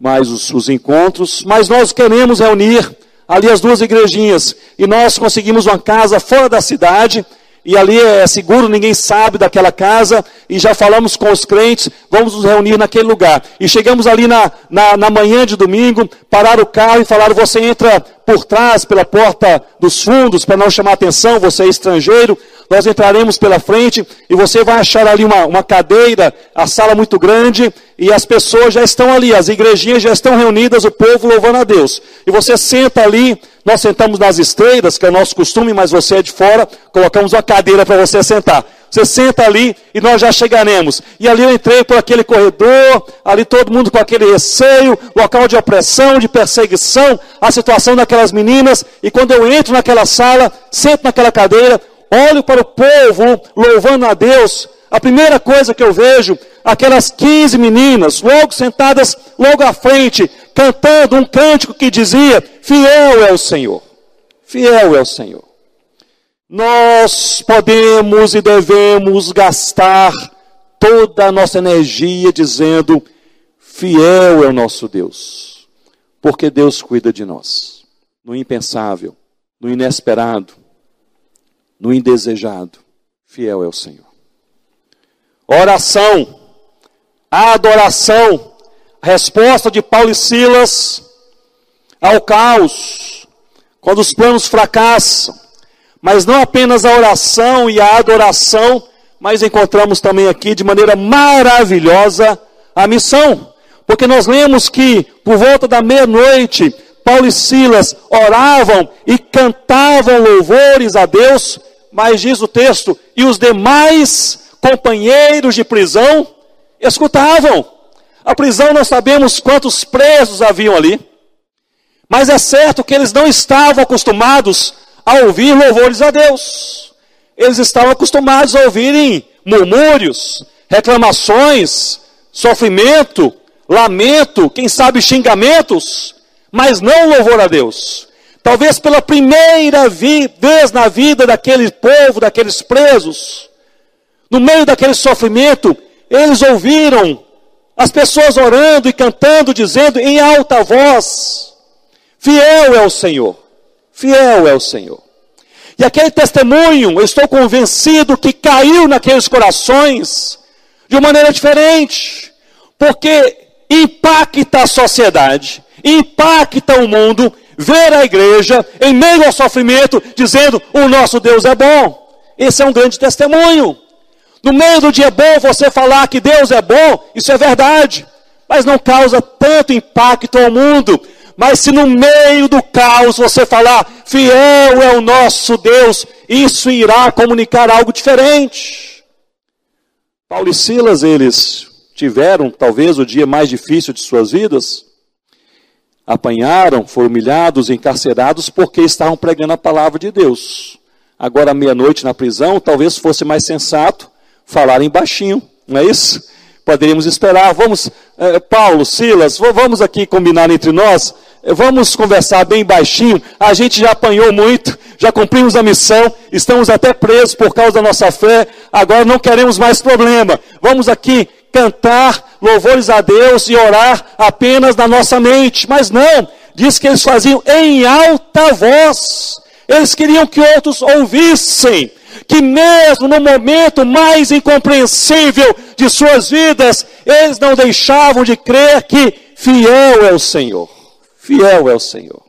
mas os, os encontros, mas nós queremos reunir ali as duas igrejinhas. E nós conseguimos uma casa fora da cidade, e ali é seguro, ninguém sabe daquela casa, e já falamos com os crentes, vamos nos reunir naquele lugar. E chegamos ali na, na, na manhã de domingo, pararam o carro e falaram: você entra por trás, pela porta dos fundos, para não chamar atenção, você é estrangeiro, nós entraremos pela frente e você vai achar ali uma, uma cadeira, a sala muito grande, e as pessoas já estão ali, as igrejinhas já estão reunidas, o povo louvando a Deus. E você senta ali, nós sentamos nas estreiras, que é o nosso costume, mas você é de fora, colocamos uma cadeira para você sentar. Você senta ali e nós já chegaremos. E ali eu entrei por aquele corredor, ali todo mundo com aquele receio, local de opressão, de perseguição, a situação daquelas meninas. E quando eu entro naquela sala, sento naquela cadeira, olho para o povo louvando a Deus, a primeira coisa que eu vejo, aquelas 15 meninas, logo sentadas, logo à frente, cantando um cântico que dizia: Fiel é o Senhor, fiel é o Senhor. Nós podemos e devemos gastar toda a nossa energia dizendo: Fiel é o nosso Deus, porque Deus cuida de nós, no impensável, no inesperado, no indesejado. Fiel é o Senhor. Oração, adoração, resposta de Paulo e Silas ao caos, quando os planos fracassam. Mas não apenas a oração e a adoração, mas encontramos também aqui de maneira maravilhosa a missão. Porque nós lemos que por volta da meia-noite, Paulo e Silas oravam e cantavam louvores a Deus mas diz o texto, e os demais companheiros de prisão escutavam. A prisão nós sabemos quantos presos haviam ali, mas é certo que eles não estavam acostumados a ouvir louvores a Deus. Eles estavam acostumados a ouvirem murmúrios, reclamações, sofrimento, lamento, quem sabe xingamentos, mas não louvor a Deus. Talvez pela primeira vez na vida daquele povo, daqueles presos, no meio daquele sofrimento, eles ouviram as pessoas orando e cantando, dizendo em alta voz: Fiel é o Senhor, fiel é o Senhor. E aquele testemunho, eu estou convencido que caiu naqueles corações de uma maneira diferente, porque impacta a sociedade, impacta o mundo ver a igreja em meio ao sofrimento, dizendo: O nosso Deus é bom. Esse é um grande testemunho. No meio do dia bom, você falar que Deus é bom, isso é verdade, mas não causa tanto impacto ao mundo. Mas se no meio do caos você falar, fiel é o nosso Deus, isso irá comunicar algo diferente. Paulo e Silas, eles tiveram talvez o dia mais difícil de suas vidas, apanharam, foram humilhados, encarcerados porque estavam pregando a palavra de Deus. Agora, meia-noite na prisão, talvez fosse mais sensato falarem baixinho, não é isso? Poderíamos esperar, vamos, eh, Paulo, Silas, vamos aqui combinar entre nós, eh, vamos conversar bem baixinho, a gente já apanhou muito, já cumprimos a missão, estamos até presos por causa da nossa fé, agora não queremos mais problema, vamos aqui cantar louvores a Deus e orar apenas na nossa mente, mas não, diz que eles faziam em alta voz, eles queriam que outros ouvissem, que mesmo no momento mais incompreensível de suas vidas, eles não deixavam de crer que fiel é o Senhor. Fiel é o Senhor.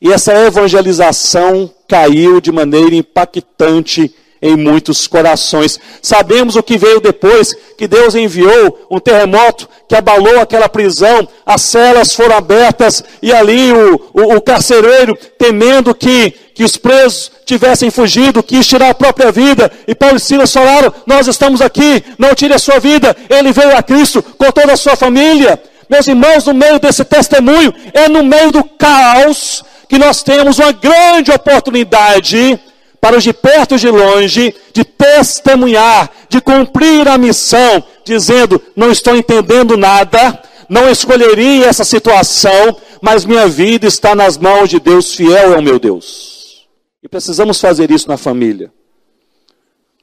E essa evangelização caiu de maneira impactante em muitos corações. Sabemos o que veio depois, que Deus enviou um terremoto que abalou aquela prisão, as celas foram abertas e ali o, o, o carcereiro, temendo que, que os presos tivessem fugido, quis tirar a própria vida. E Paulo e Silas falaram: Nós estamos aqui, não tire a sua vida. Ele veio a Cristo com toda a sua família. Meus irmãos, no meio desse testemunho, é no meio do caos que nós temos uma grande oportunidade para os de perto e de longe, de testemunhar, de cumprir a missão, dizendo: não estou entendendo nada, não escolheria essa situação, mas minha vida está nas mãos de Deus, fiel é o meu Deus. E precisamos fazer isso na família,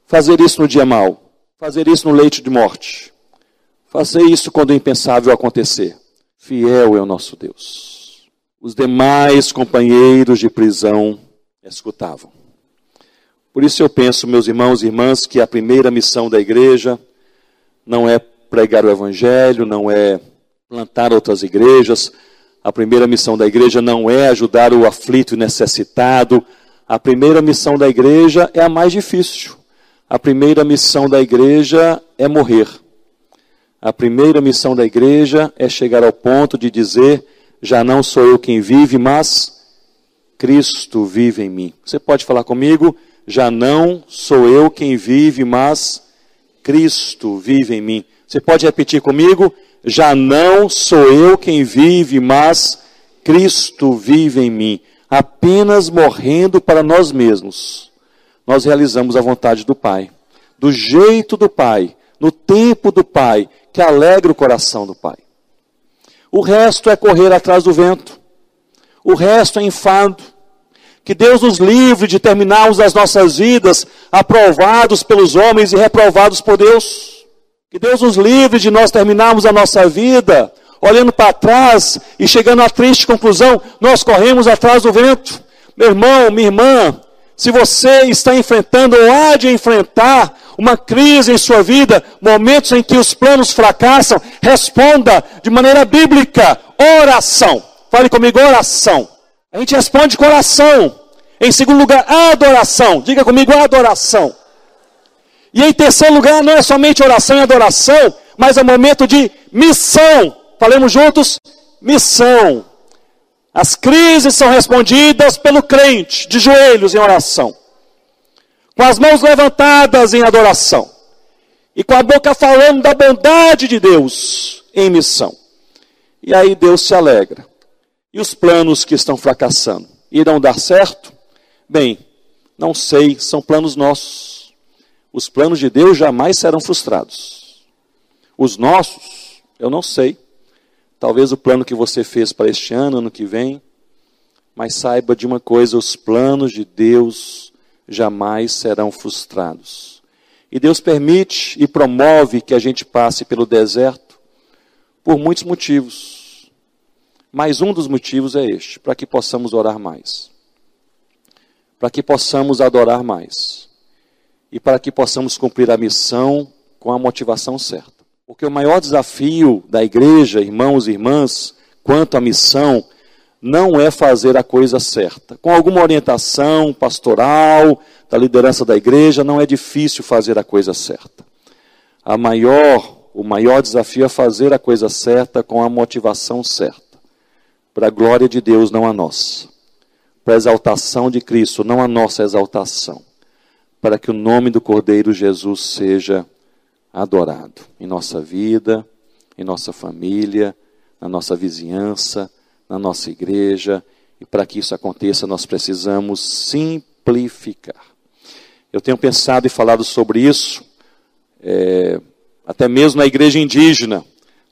fazer isso no dia mau, fazer isso no leito de morte, fazer isso quando o impensável acontecer. Fiel é o nosso Deus. Os demais companheiros de prisão escutavam. Por isso eu penso, meus irmãos e irmãs, que a primeira missão da igreja não é pregar o evangelho, não é plantar outras igrejas. A primeira missão da igreja não é ajudar o aflito e necessitado. A primeira missão da igreja é a mais difícil. A primeira missão da igreja é morrer. A primeira missão da igreja é chegar ao ponto de dizer: já não sou eu quem vive, mas Cristo vive em mim. Você pode falar comigo? Já não sou eu quem vive, mas Cristo vive em mim. Você pode repetir comigo? Já não sou eu quem vive, mas Cristo vive em mim. Apenas morrendo para nós mesmos, nós realizamos a vontade do Pai, do jeito do Pai, no tempo do Pai, que alegra o coração do Pai. O resto é correr atrás do vento, o resto é enfado, que Deus nos livre de terminarmos as nossas vidas aprovados pelos homens e reprovados por Deus. Que Deus nos livre de nós terminarmos a nossa vida olhando para trás e chegando à triste conclusão, nós corremos atrás do vento. Meu irmão, minha irmã, se você está enfrentando ou há de enfrentar uma crise em sua vida, momentos em que os planos fracassam, responda de maneira bíblica: oração. Fale comigo, oração. A gente responde coração. Em segundo lugar, adoração. Diga comigo, adoração. E em terceiro lugar, não é somente oração e adoração, mas é um momento de missão. Falemos juntos? Missão. As crises são respondidas pelo crente, de joelhos em oração, com as mãos levantadas em adoração, e com a boca falando da bondade de Deus em missão. E aí Deus se alegra. E os planos que estão fracassando irão dar certo? Bem, não sei, são planos nossos. Os planos de Deus jamais serão frustrados. Os nossos, eu não sei. Talvez o plano que você fez para este ano, ano que vem. Mas saiba de uma coisa: os planos de Deus jamais serão frustrados. E Deus permite e promove que a gente passe pelo deserto por muitos motivos. Mas um dos motivos é este: para que possamos orar mais, para que possamos adorar mais e para que possamos cumprir a missão com a motivação certa. Porque o maior desafio da igreja, irmãos e irmãs, quanto à missão, não é fazer a coisa certa. Com alguma orientação pastoral, da liderança da igreja, não é difícil fazer a coisa certa. A maior, o maior desafio é fazer a coisa certa com a motivação certa para a glória de Deus, não a nossa. Para a exaltação de Cristo, não a nossa exaltação. Para que o nome do Cordeiro Jesus seja adorado em nossa vida, em nossa família, na nossa vizinhança, na nossa igreja. E para que isso aconteça, nós precisamos simplificar. Eu tenho pensado e falado sobre isso é, até mesmo na igreja indígena.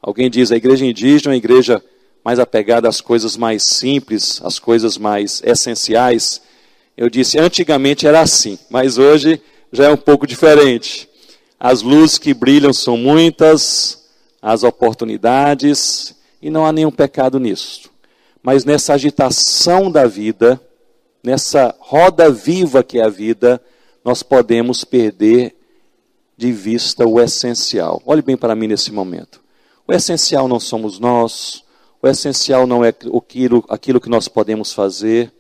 Alguém diz a igreja indígena é uma igreja mais apegada às coisas mais simples, às coisas mais essenciais. Eu disse, antigamente era assim, mas hoje já é um pouco diferente. As luzes que brilham são muitas, as oportunidades, e não há nenhum pecado nisso. Mas nessa agitação da vida, nessa roda viva que é a vida, nós podemos perder de vista o essencial. Olhe bem para mim nesse momento. O essencial não somos nós, o essencial não é aquilo, aquilo que nós podemos fazer,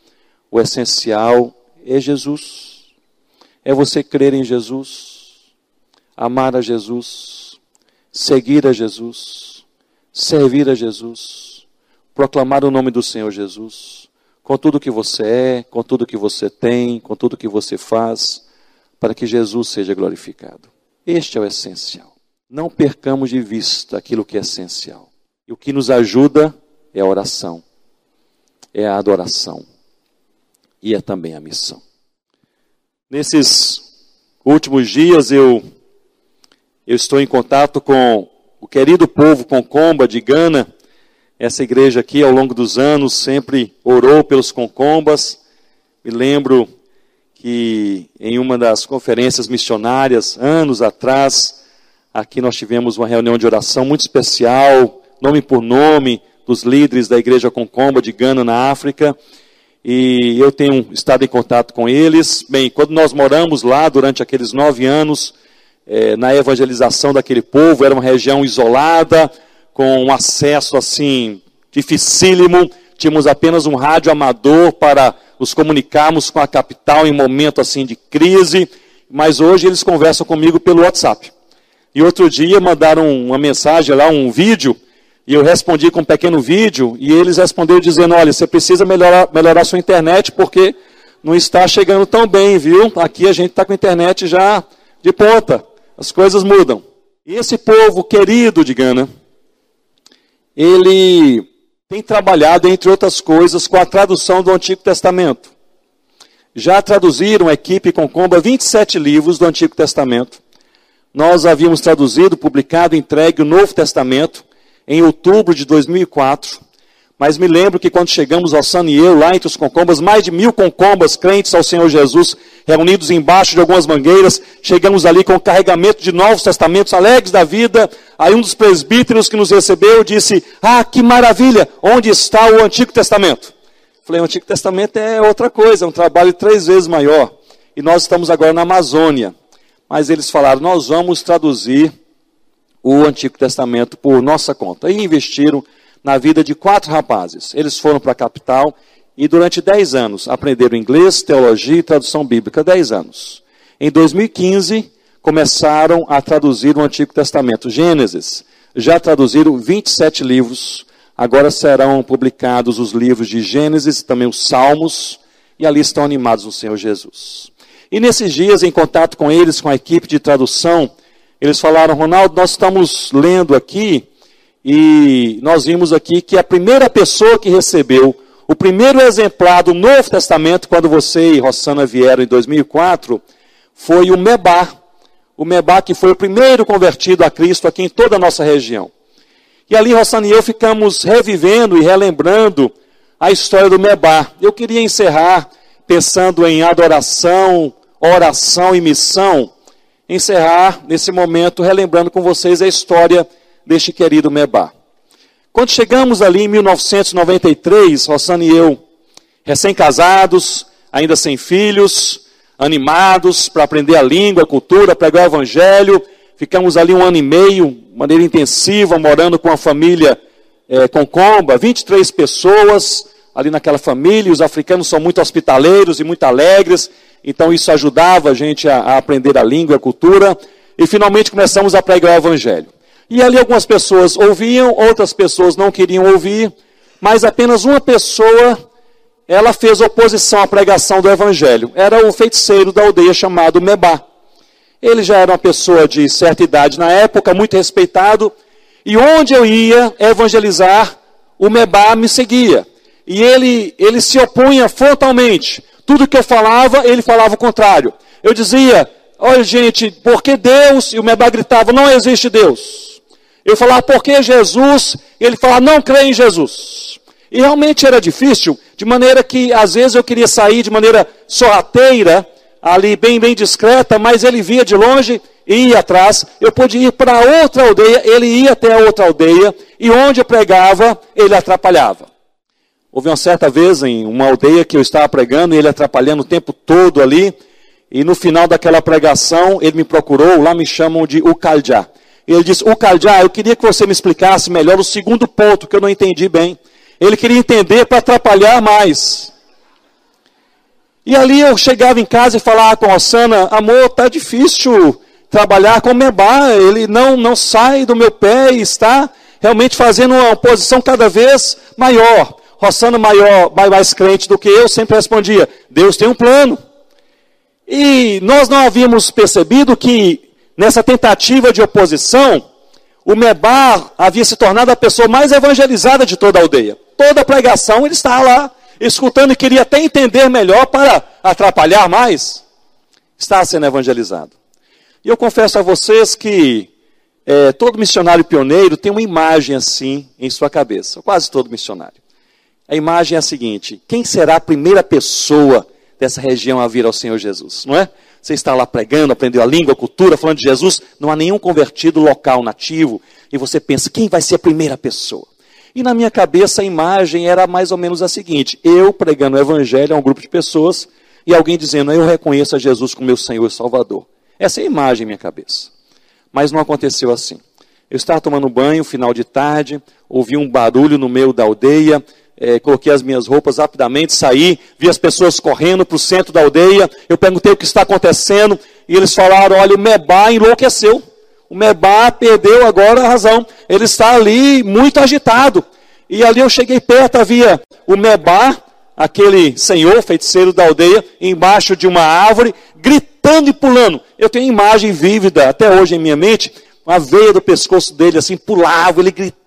o essencial é Jesus. É você crer em Jesus, amar a Jesus, seguir a Jesus, servir a Jesus, proclamar o nome do Senhor Jesus, com tudo que você é, com tudo que você tem, com tudo que você faz, para que Jesus seja glorificado. Este é o essencial. Não percamos de vista aquilo que é essencial. E o que nos ajuda é a oração, é a adoração e é também a missão. Nesses últimos dias eu, eu estou em contato com o querido povo Concomba de Gana. Essa igreja aqui, ao longo dos anos, sempre orou pelos Concombas. Me lembro que em uma das conferências missionárias, anos atrás, aqui nós tivemos uma reunião de oração muito especial, nome por nome, dos líderes da igreja Concomba de Gana, na África, e eu tenho estado em contato com eles. Bem, quando nós moramos lá durante aqueles nove anos, é, na evangelização daquele povo, era uma região isolada, com um acesso assim dificílimo, tínhamos apenas um rádio amador para nos comunicarmos com a capital em momento assim de crise, mas hoje eles conversam comigo pelo WhatsApp. E outro dia mandaram uma mensagem lá, um vídeo, e eu respondi com um pequeno vídeo, e eles responderam dizendo: Olha, você precisa melhorar, melhorar sua internet, porque não está chegando tão bem, viu? Aqui a gente está com a internet já de ponta, as coisas mudam. E esse povo querido de Gana, ele tem trabalhado, entre outras coisas, com a tradução do Antigo Testamento. Já traduziram, a equipe Concomba, 27 livros do Antigo Testamento. Nós havíamos traduzido, publicado, entregue o Novo Testamento em outubro de 2004. Mas me lembro que quando chegamos ao Saniel, lá entre os concombas, mais de mil concombas crentes ao Senhor Jesus, reunidos embaixo de algumas mangueiras, chegamos ali com o carregamento de novos testamentos, alegres da vida. Aí um dos presbíteros que nos recebeu disse: Ah, que maravilha! Onde está o Antigo Testamento? Falei: O Antigo Testamento é outra coisa, é um trabalho três vezes maior. E nós estamos agora na Amazônia. Mas eles falaram: Nós vamos traduzir o Antigo Testamento por nossa conta. E investiram na vida de quatro rapazes. Eles foram para a capital e durante dez anos aprenderam inglês, teologia e tradução bíblica. Dez anos. Em 2015, começaram a traduzir o Antigo Testamento. Gênesis. Já traduziram 27 livros. Agora serão publicados os livros de Gênesis e também os Salmos. E ali estão animados no Senhor Jesus. E nesses dias, em contato com eles, com a equipe de tradução, eles falaram, Ronaldo, nós estamos lendo aqui e nós vimos aqui que a primeira pessoa que recebeu o primeiro exemplar do Novo Testamento, quando você e Rossana vieram em 2004, foi o Mebá. O Mebá que foi o primeiro convertido a Cristo aqui em toda a nossa região. E ali Rossana e eu ficamos revivendo e relembrando a história do Mebá. Eu queria encerrar pensando em adoração, oração e missão, encerrar nesse momento relembrando com vocês a história deste querido Mebá. Quando chegamos ali em 1993, Rossana e eu, recém-casados, ainda sem filhos, animados para aprender a língua, a cultura, pregar o evangelho, ficamos ali um ano e meio, de maneira intensiva, morando com a família é, comba, 23 pessoas ali naquela família, os africanos são muito hospitaleiros e muito alegres, então isso ajudava a gente a, a aprender a língua, a cultura, e finalmente começamos a pregar o evangelho. E ali algumas pessoas ouviam, outras pessoas não queriam ouvir, mas apenas uma pessoa, ela fez oposição à pregação do evangelho. Era o feiticeiro da aldeia chamado Mebá. Ele já era uma pessoa de certa idade na época, muito respeitado, e onde eu ia evangelizar, o Mebá me seguia. E ele, ele se opunha frontalmente. Tudo que eu falava, ele falava o contrário. Eu dizia, olha gente, porque Deus, e o Mebá gritava, não existe Deus. Eu falava, porque Jesus, e ele falava, não crê em Jesus. E realmente era difícil, de maneira que às vezes eu queria sair de maneira sorrateira, ali bem, bem discreta, mas ele via de longe e ia atrás. Eu podia ir para outra aldeia, ele ia até a outra aldeia, e onde eu pregava, ele atrapalhava. Houve uma certa vez em uma aldeia que eu estava pregando, e ele atrapalhando o tempo todo ali, e no final daquela pregação, ele me procurou, lá me chamam de Ucaljá. Ele disse, Ucaljá, eu queria que você me explicasse melhor o segundo ponto, que eu não entendi bem. Ele queria entender para atrapalhar mais. E ali eu chegava em casa e falava com a Osana, amor, tá difícil trabalhar com o Mebá, ele não, não sai do meu pé e está realmente fazendo uma posição cada vez maior. Rossana maior, mais crente do que eu, sempre respondia, Deus tem um plano. E nós não havíamos percebido que nessa tentativa de oposição, o Mebar havia se tornado a pessoa mais evangelizada de toda a aldeia toda a pregação ele estava lá, escutando e queria até entender melhor para atrapalhar mais. Estava sendo evangelizado. E eu confesso a vocês que é, todo missionário pioneiro tem uma imagem assim em sua cabeça, quase todo missionário. A imagem é a seguinte: quem será a primeira pessoa dessa região a vir ao Senhor Jesus? Não é? Você está lá pregando, aprendeu a língua, a cultura, falando de Jesus, não há nenhum convertido local nativo, e você pensa, quem vai ser a primeira pessoa? E na minha cabeça a imagem era mais ou menos a seguinte: eu pregando o evangelho a um grupo de pessoas e alguém dizendo, eu reconheço a Jesus como meu Senhor e Salvador. Essa é a imagem em minha cabeça. Mas não aconteceu assim. Eu estava tomando banho, final de tarde, ouvi um barulho no meio da aldeia, é, coloquei as minhas roupas rapidamente, saí, vi as pessoas correndo para o centro da aldeia. Eu perguntei o que está acontecendo e eles falaram: olha, o Mebá enlouqueceu. O Mebá perdeu agora a razão. Ele está ali muito agitado. E ali eu cheguei perto, havia o Mebá, aquele senhor feiticeiro da aldeia, embaixo de uma árvore, gritando e pulando. Eu tenho imagem vívida até hoje em minha mente, a veia do pescoço dele assim pulava, ele gritava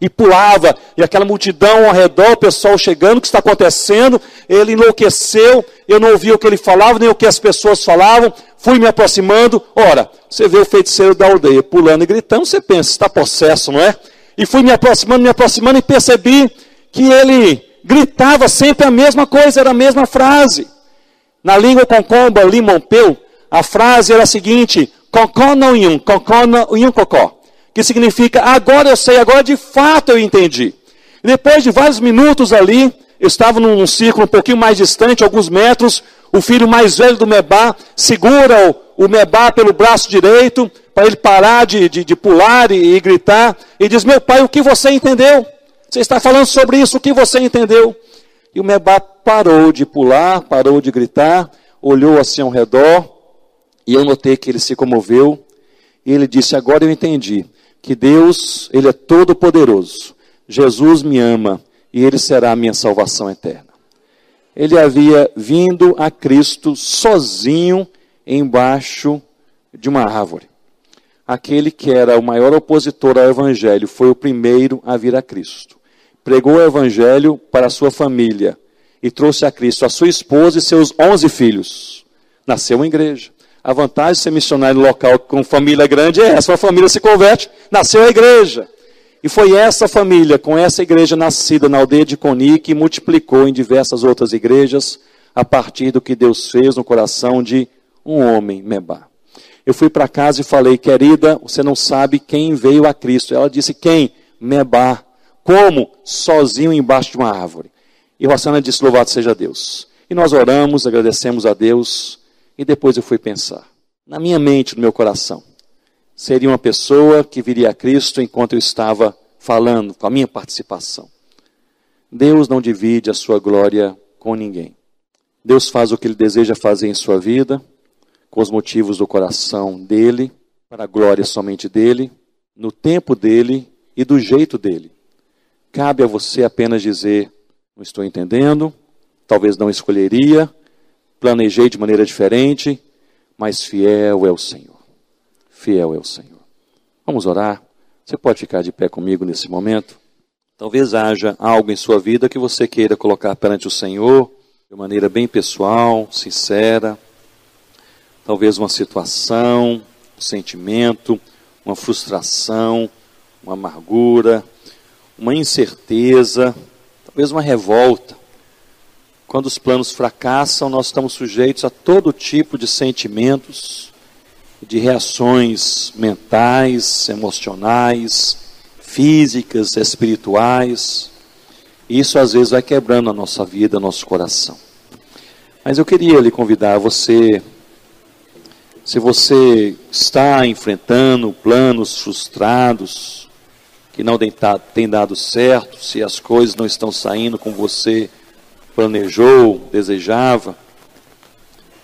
e pulava, e aquela multidão ao redor, o pessoal chegando, o que está acontecendo? Ele enlouqueceu, eu não ouvia o que ele falava, nem o que as pessoas falavam, fui me aproximando, ora, você vê o feiticeiro da aldeia pulando e gritando, você pensa, está possesso, não é? E fui me aproximando, me aproximando e percebi que ele gritava sempre a mesma coisa, era a mesma frase. Na língua concomba, limompeu, a frase era a seguinte, concó não yum, concó não yum cocó, que significa, agora eu sei, agora de fato eu entendi. Depois de vários minutos ali, eu estava num círculo um pouquinho mais distante, alguns metros, o filho mais velho do Mebá segura o, o Mebá pelo braço direito, para ele parar de, de, de pular e, e, gritar, e diz: Meu pai, o que você entendeu? Você está falando sobre isso, o que você entendeu? E o Mebá parou de pular, parou de gritar, olhou assim ao redor, e eu notei que ele se comoveu, e ele disse: Agora eu entendi que Deus, Ele é todo poderoso, Jesus me ama, e Ele será a minha salvação eterna ele havia vindo a Cristo sozinho embaixo de uma árvore. Aquele que era o maior opositor ao Evangelho foi o primeiro a vir a Cristo. Pregou o Evangelho para a sua família e trouxe a Cristo a sua esposa e seus onze filhos. Nasceu uma igreja. A vantagem de ser missionário local com família grande é essa: a família se converte, nasceu a igreja. E foi essa família, com essa igreja nascida na aldeia de Coni, que multiplicou em diversas outras igrejas, a partir do que Deus fez no coração de um homem, Mebá. Eu fui para casa e falei, querida, você não sabe quem veio a Cristo. Ela disse, quem? Mebá. Como? Sozinho embaixo de uma árvore. E Rossana disse, louvado seja Deus. E nós oramos, agradecemos a Deus, e depois eu fui pensar. Na minha mente, no meu coração, seria uma pessoa que viria a Cristo enquanto eu estava falando, com a minha participação. Deus não divide a sua glória com ninguém. Deus faz o que ele deseja fazer em sua vida, com os motivos do coração dele, para a glória somente dele, no tempo dele e do jeito dele. Cabe a você apenas dizer: não estou entendendo, talvez não escolheria, planejei de maneira diferente, mas fiel é o Senhor fiel é o Senhor. Vamos orar? Você pode ficar de pé comigo nesse momento? Talvez haja algo em sua vida que você queira colocar perante o Senhor de maneira bem pessoal, sincera. talvez uma situação, um sentimento, uma frustração, uma amargura, uma incerteza, talvez uma revolta. Quando os planos fracassam, nós estamos sujeitos a todo tipo de sentimentos, de reações mentais, emocionais, físicas, espirituais. Isso às vezes vai quebrando a nossa vida, nosso coração. Mas eu queria lhe convidar você, se você está enfrentando planos frustrados, que não tem dado certo, se as coisas não estão saindo como você planejou, desejava,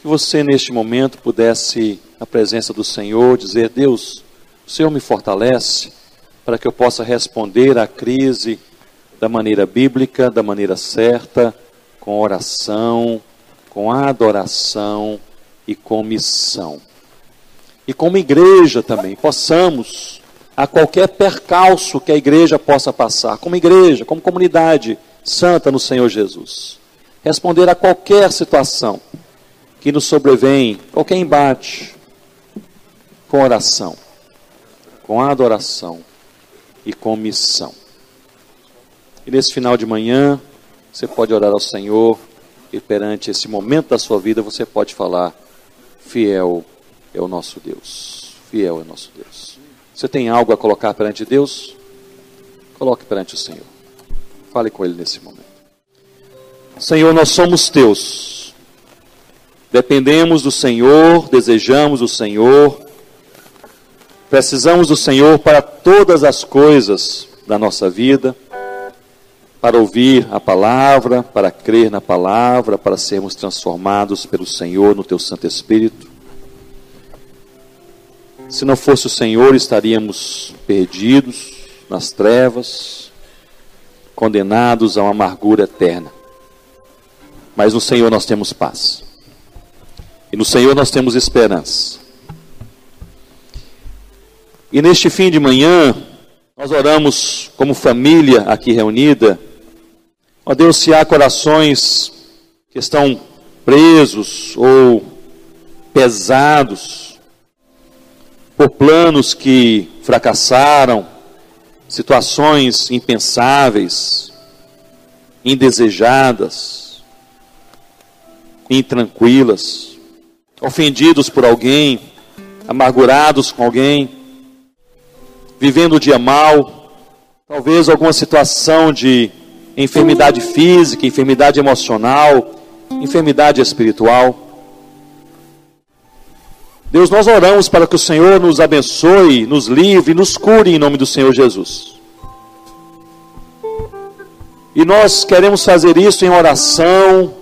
que você neste momento pudesse, na presença do Senhor, dizer: Deus, o Senhor me fortalece para que eu possa responder à crise da maneira bíblica, da maneira certa, com oração, com adoração e com missão. E como igreja também, possamos, a qualquer percalço que a igreja possa passar, como igreja, como comunidade santa no Senhor Jesus, responder a qualquer situação que nos sobrevém, qualquer embate, com oração, com adoração e com missão. E nesse final de manhã, você pode orar ao Senhor e perante esse momento da sua vida você pode falar: Fiel é o nosso Deus. Fiel é o nosso Deus. Você tem algo a colocar perante Deus? Coloque perante o Senhor. Fale com Ele nesse momento. Senhor, nós somos teus. Dependemos do Senhor, desejamos o Senhor. Precisamos do Senhor para todas as coisas da nossa vida, para ouvir a palavra, para crer na palavra, para sermos transformados pelo Senhor no teu Santo Espírito. Se não fosse o Senhor, estaríamos perdidos nas trevas, condenados a uma amargura eterna. Mas no Senhor nós temos paz. E no Senhor nós temos esperança. E neste fim de manhã, nós oramos como família aqui reunida. Ó Deus, se há corações que estão presos ou pesados por planos que fracassaram, situações impensáveis, indesejadas, intranquilas, ofendidos por alguém, amargurados com alguém, vivendo o dia mal, talvez alguma situação de enfermidade física, enfermidade emocional, enfermidade espiritual. Deus, nós oramos para que o Senhor nos abençoe, nos livre, nos cure em nome do Senhor Jesus. E nós queremos fazer isso em oração,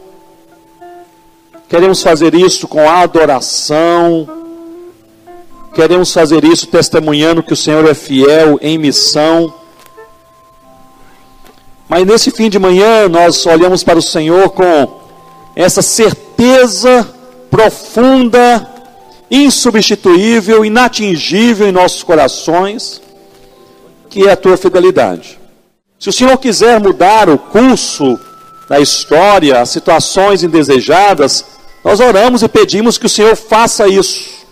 Queremos fazer isso com adoração. Queremos fazer isso testemunhando que o Senhor é fiel em missão. Mas nesse fim de manhã nós olhamos para o Senhor com essa certeza profunda, insubstituível, inatingível em nossos corações, que é a tua fidelidade. Se o Senhor quiser mudar o curso da história, as situações indesejadas, nós oramos e pedimos que o Senhor faça isso.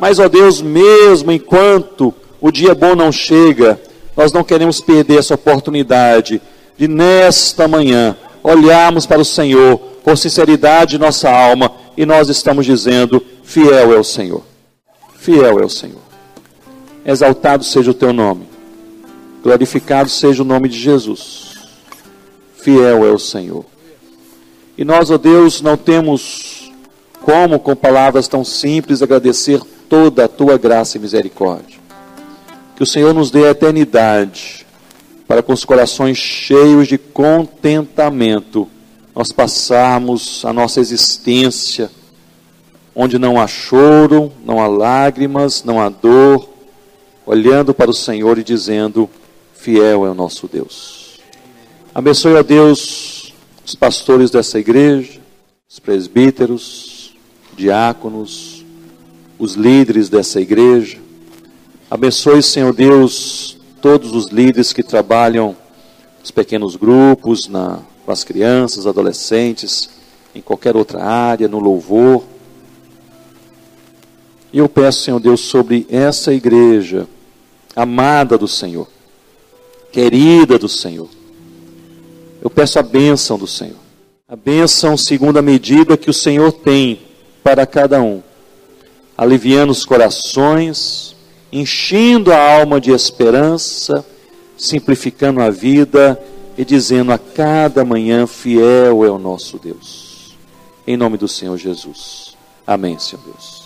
Mas, ó Deus, mesmo enquanto o dia bom não chega, nós não queremos perder essa oportunidade de, nesta manhã, olharmos para o Senhor com sinceridade de nossa alma e nós estamos dizendo: Fiel é o Senhor. Fiel é o Senhor. Exaltado seja o teu nome. Glorificado seja o nome de Jesus. Fiel é o Senhor. E nós, ó Deus, não temos como, com palavras tão simples, agradecer toda a tua graça e misericórdia. Que o Senhor nos dê a eternidade, para com os corações cheios de contentamento, nós passarmos a nossa existência, onde não há choro, não há lágrimas, não há dor, olhando para o Senhor e dizendo: Fiel é o nosso Deus. Abençoe a Deus os pastores dessa igreja, os presbíteros, diáconos, os líderes dessa igreja. Abençoe, Senhor Deus, todos os líderes que trabalham nos pequenos grupos, na, com as crianças, adolescentes, em qualquer outra área, no louvor. E eu peço, Senhor Deus, sobre essa igreja amada do Senhor, querida do Senhor. Eu peço a bênção do Senhor. A bênção segundo a medida que o Senhor tem para cada um, aliviando os corações, enchendo a alma de esperança, simplificando a vida e dizendo a cada manhã: fiel é o nosso Deus. Em nome do Senhor Jesus. Amém, Senhor Deus.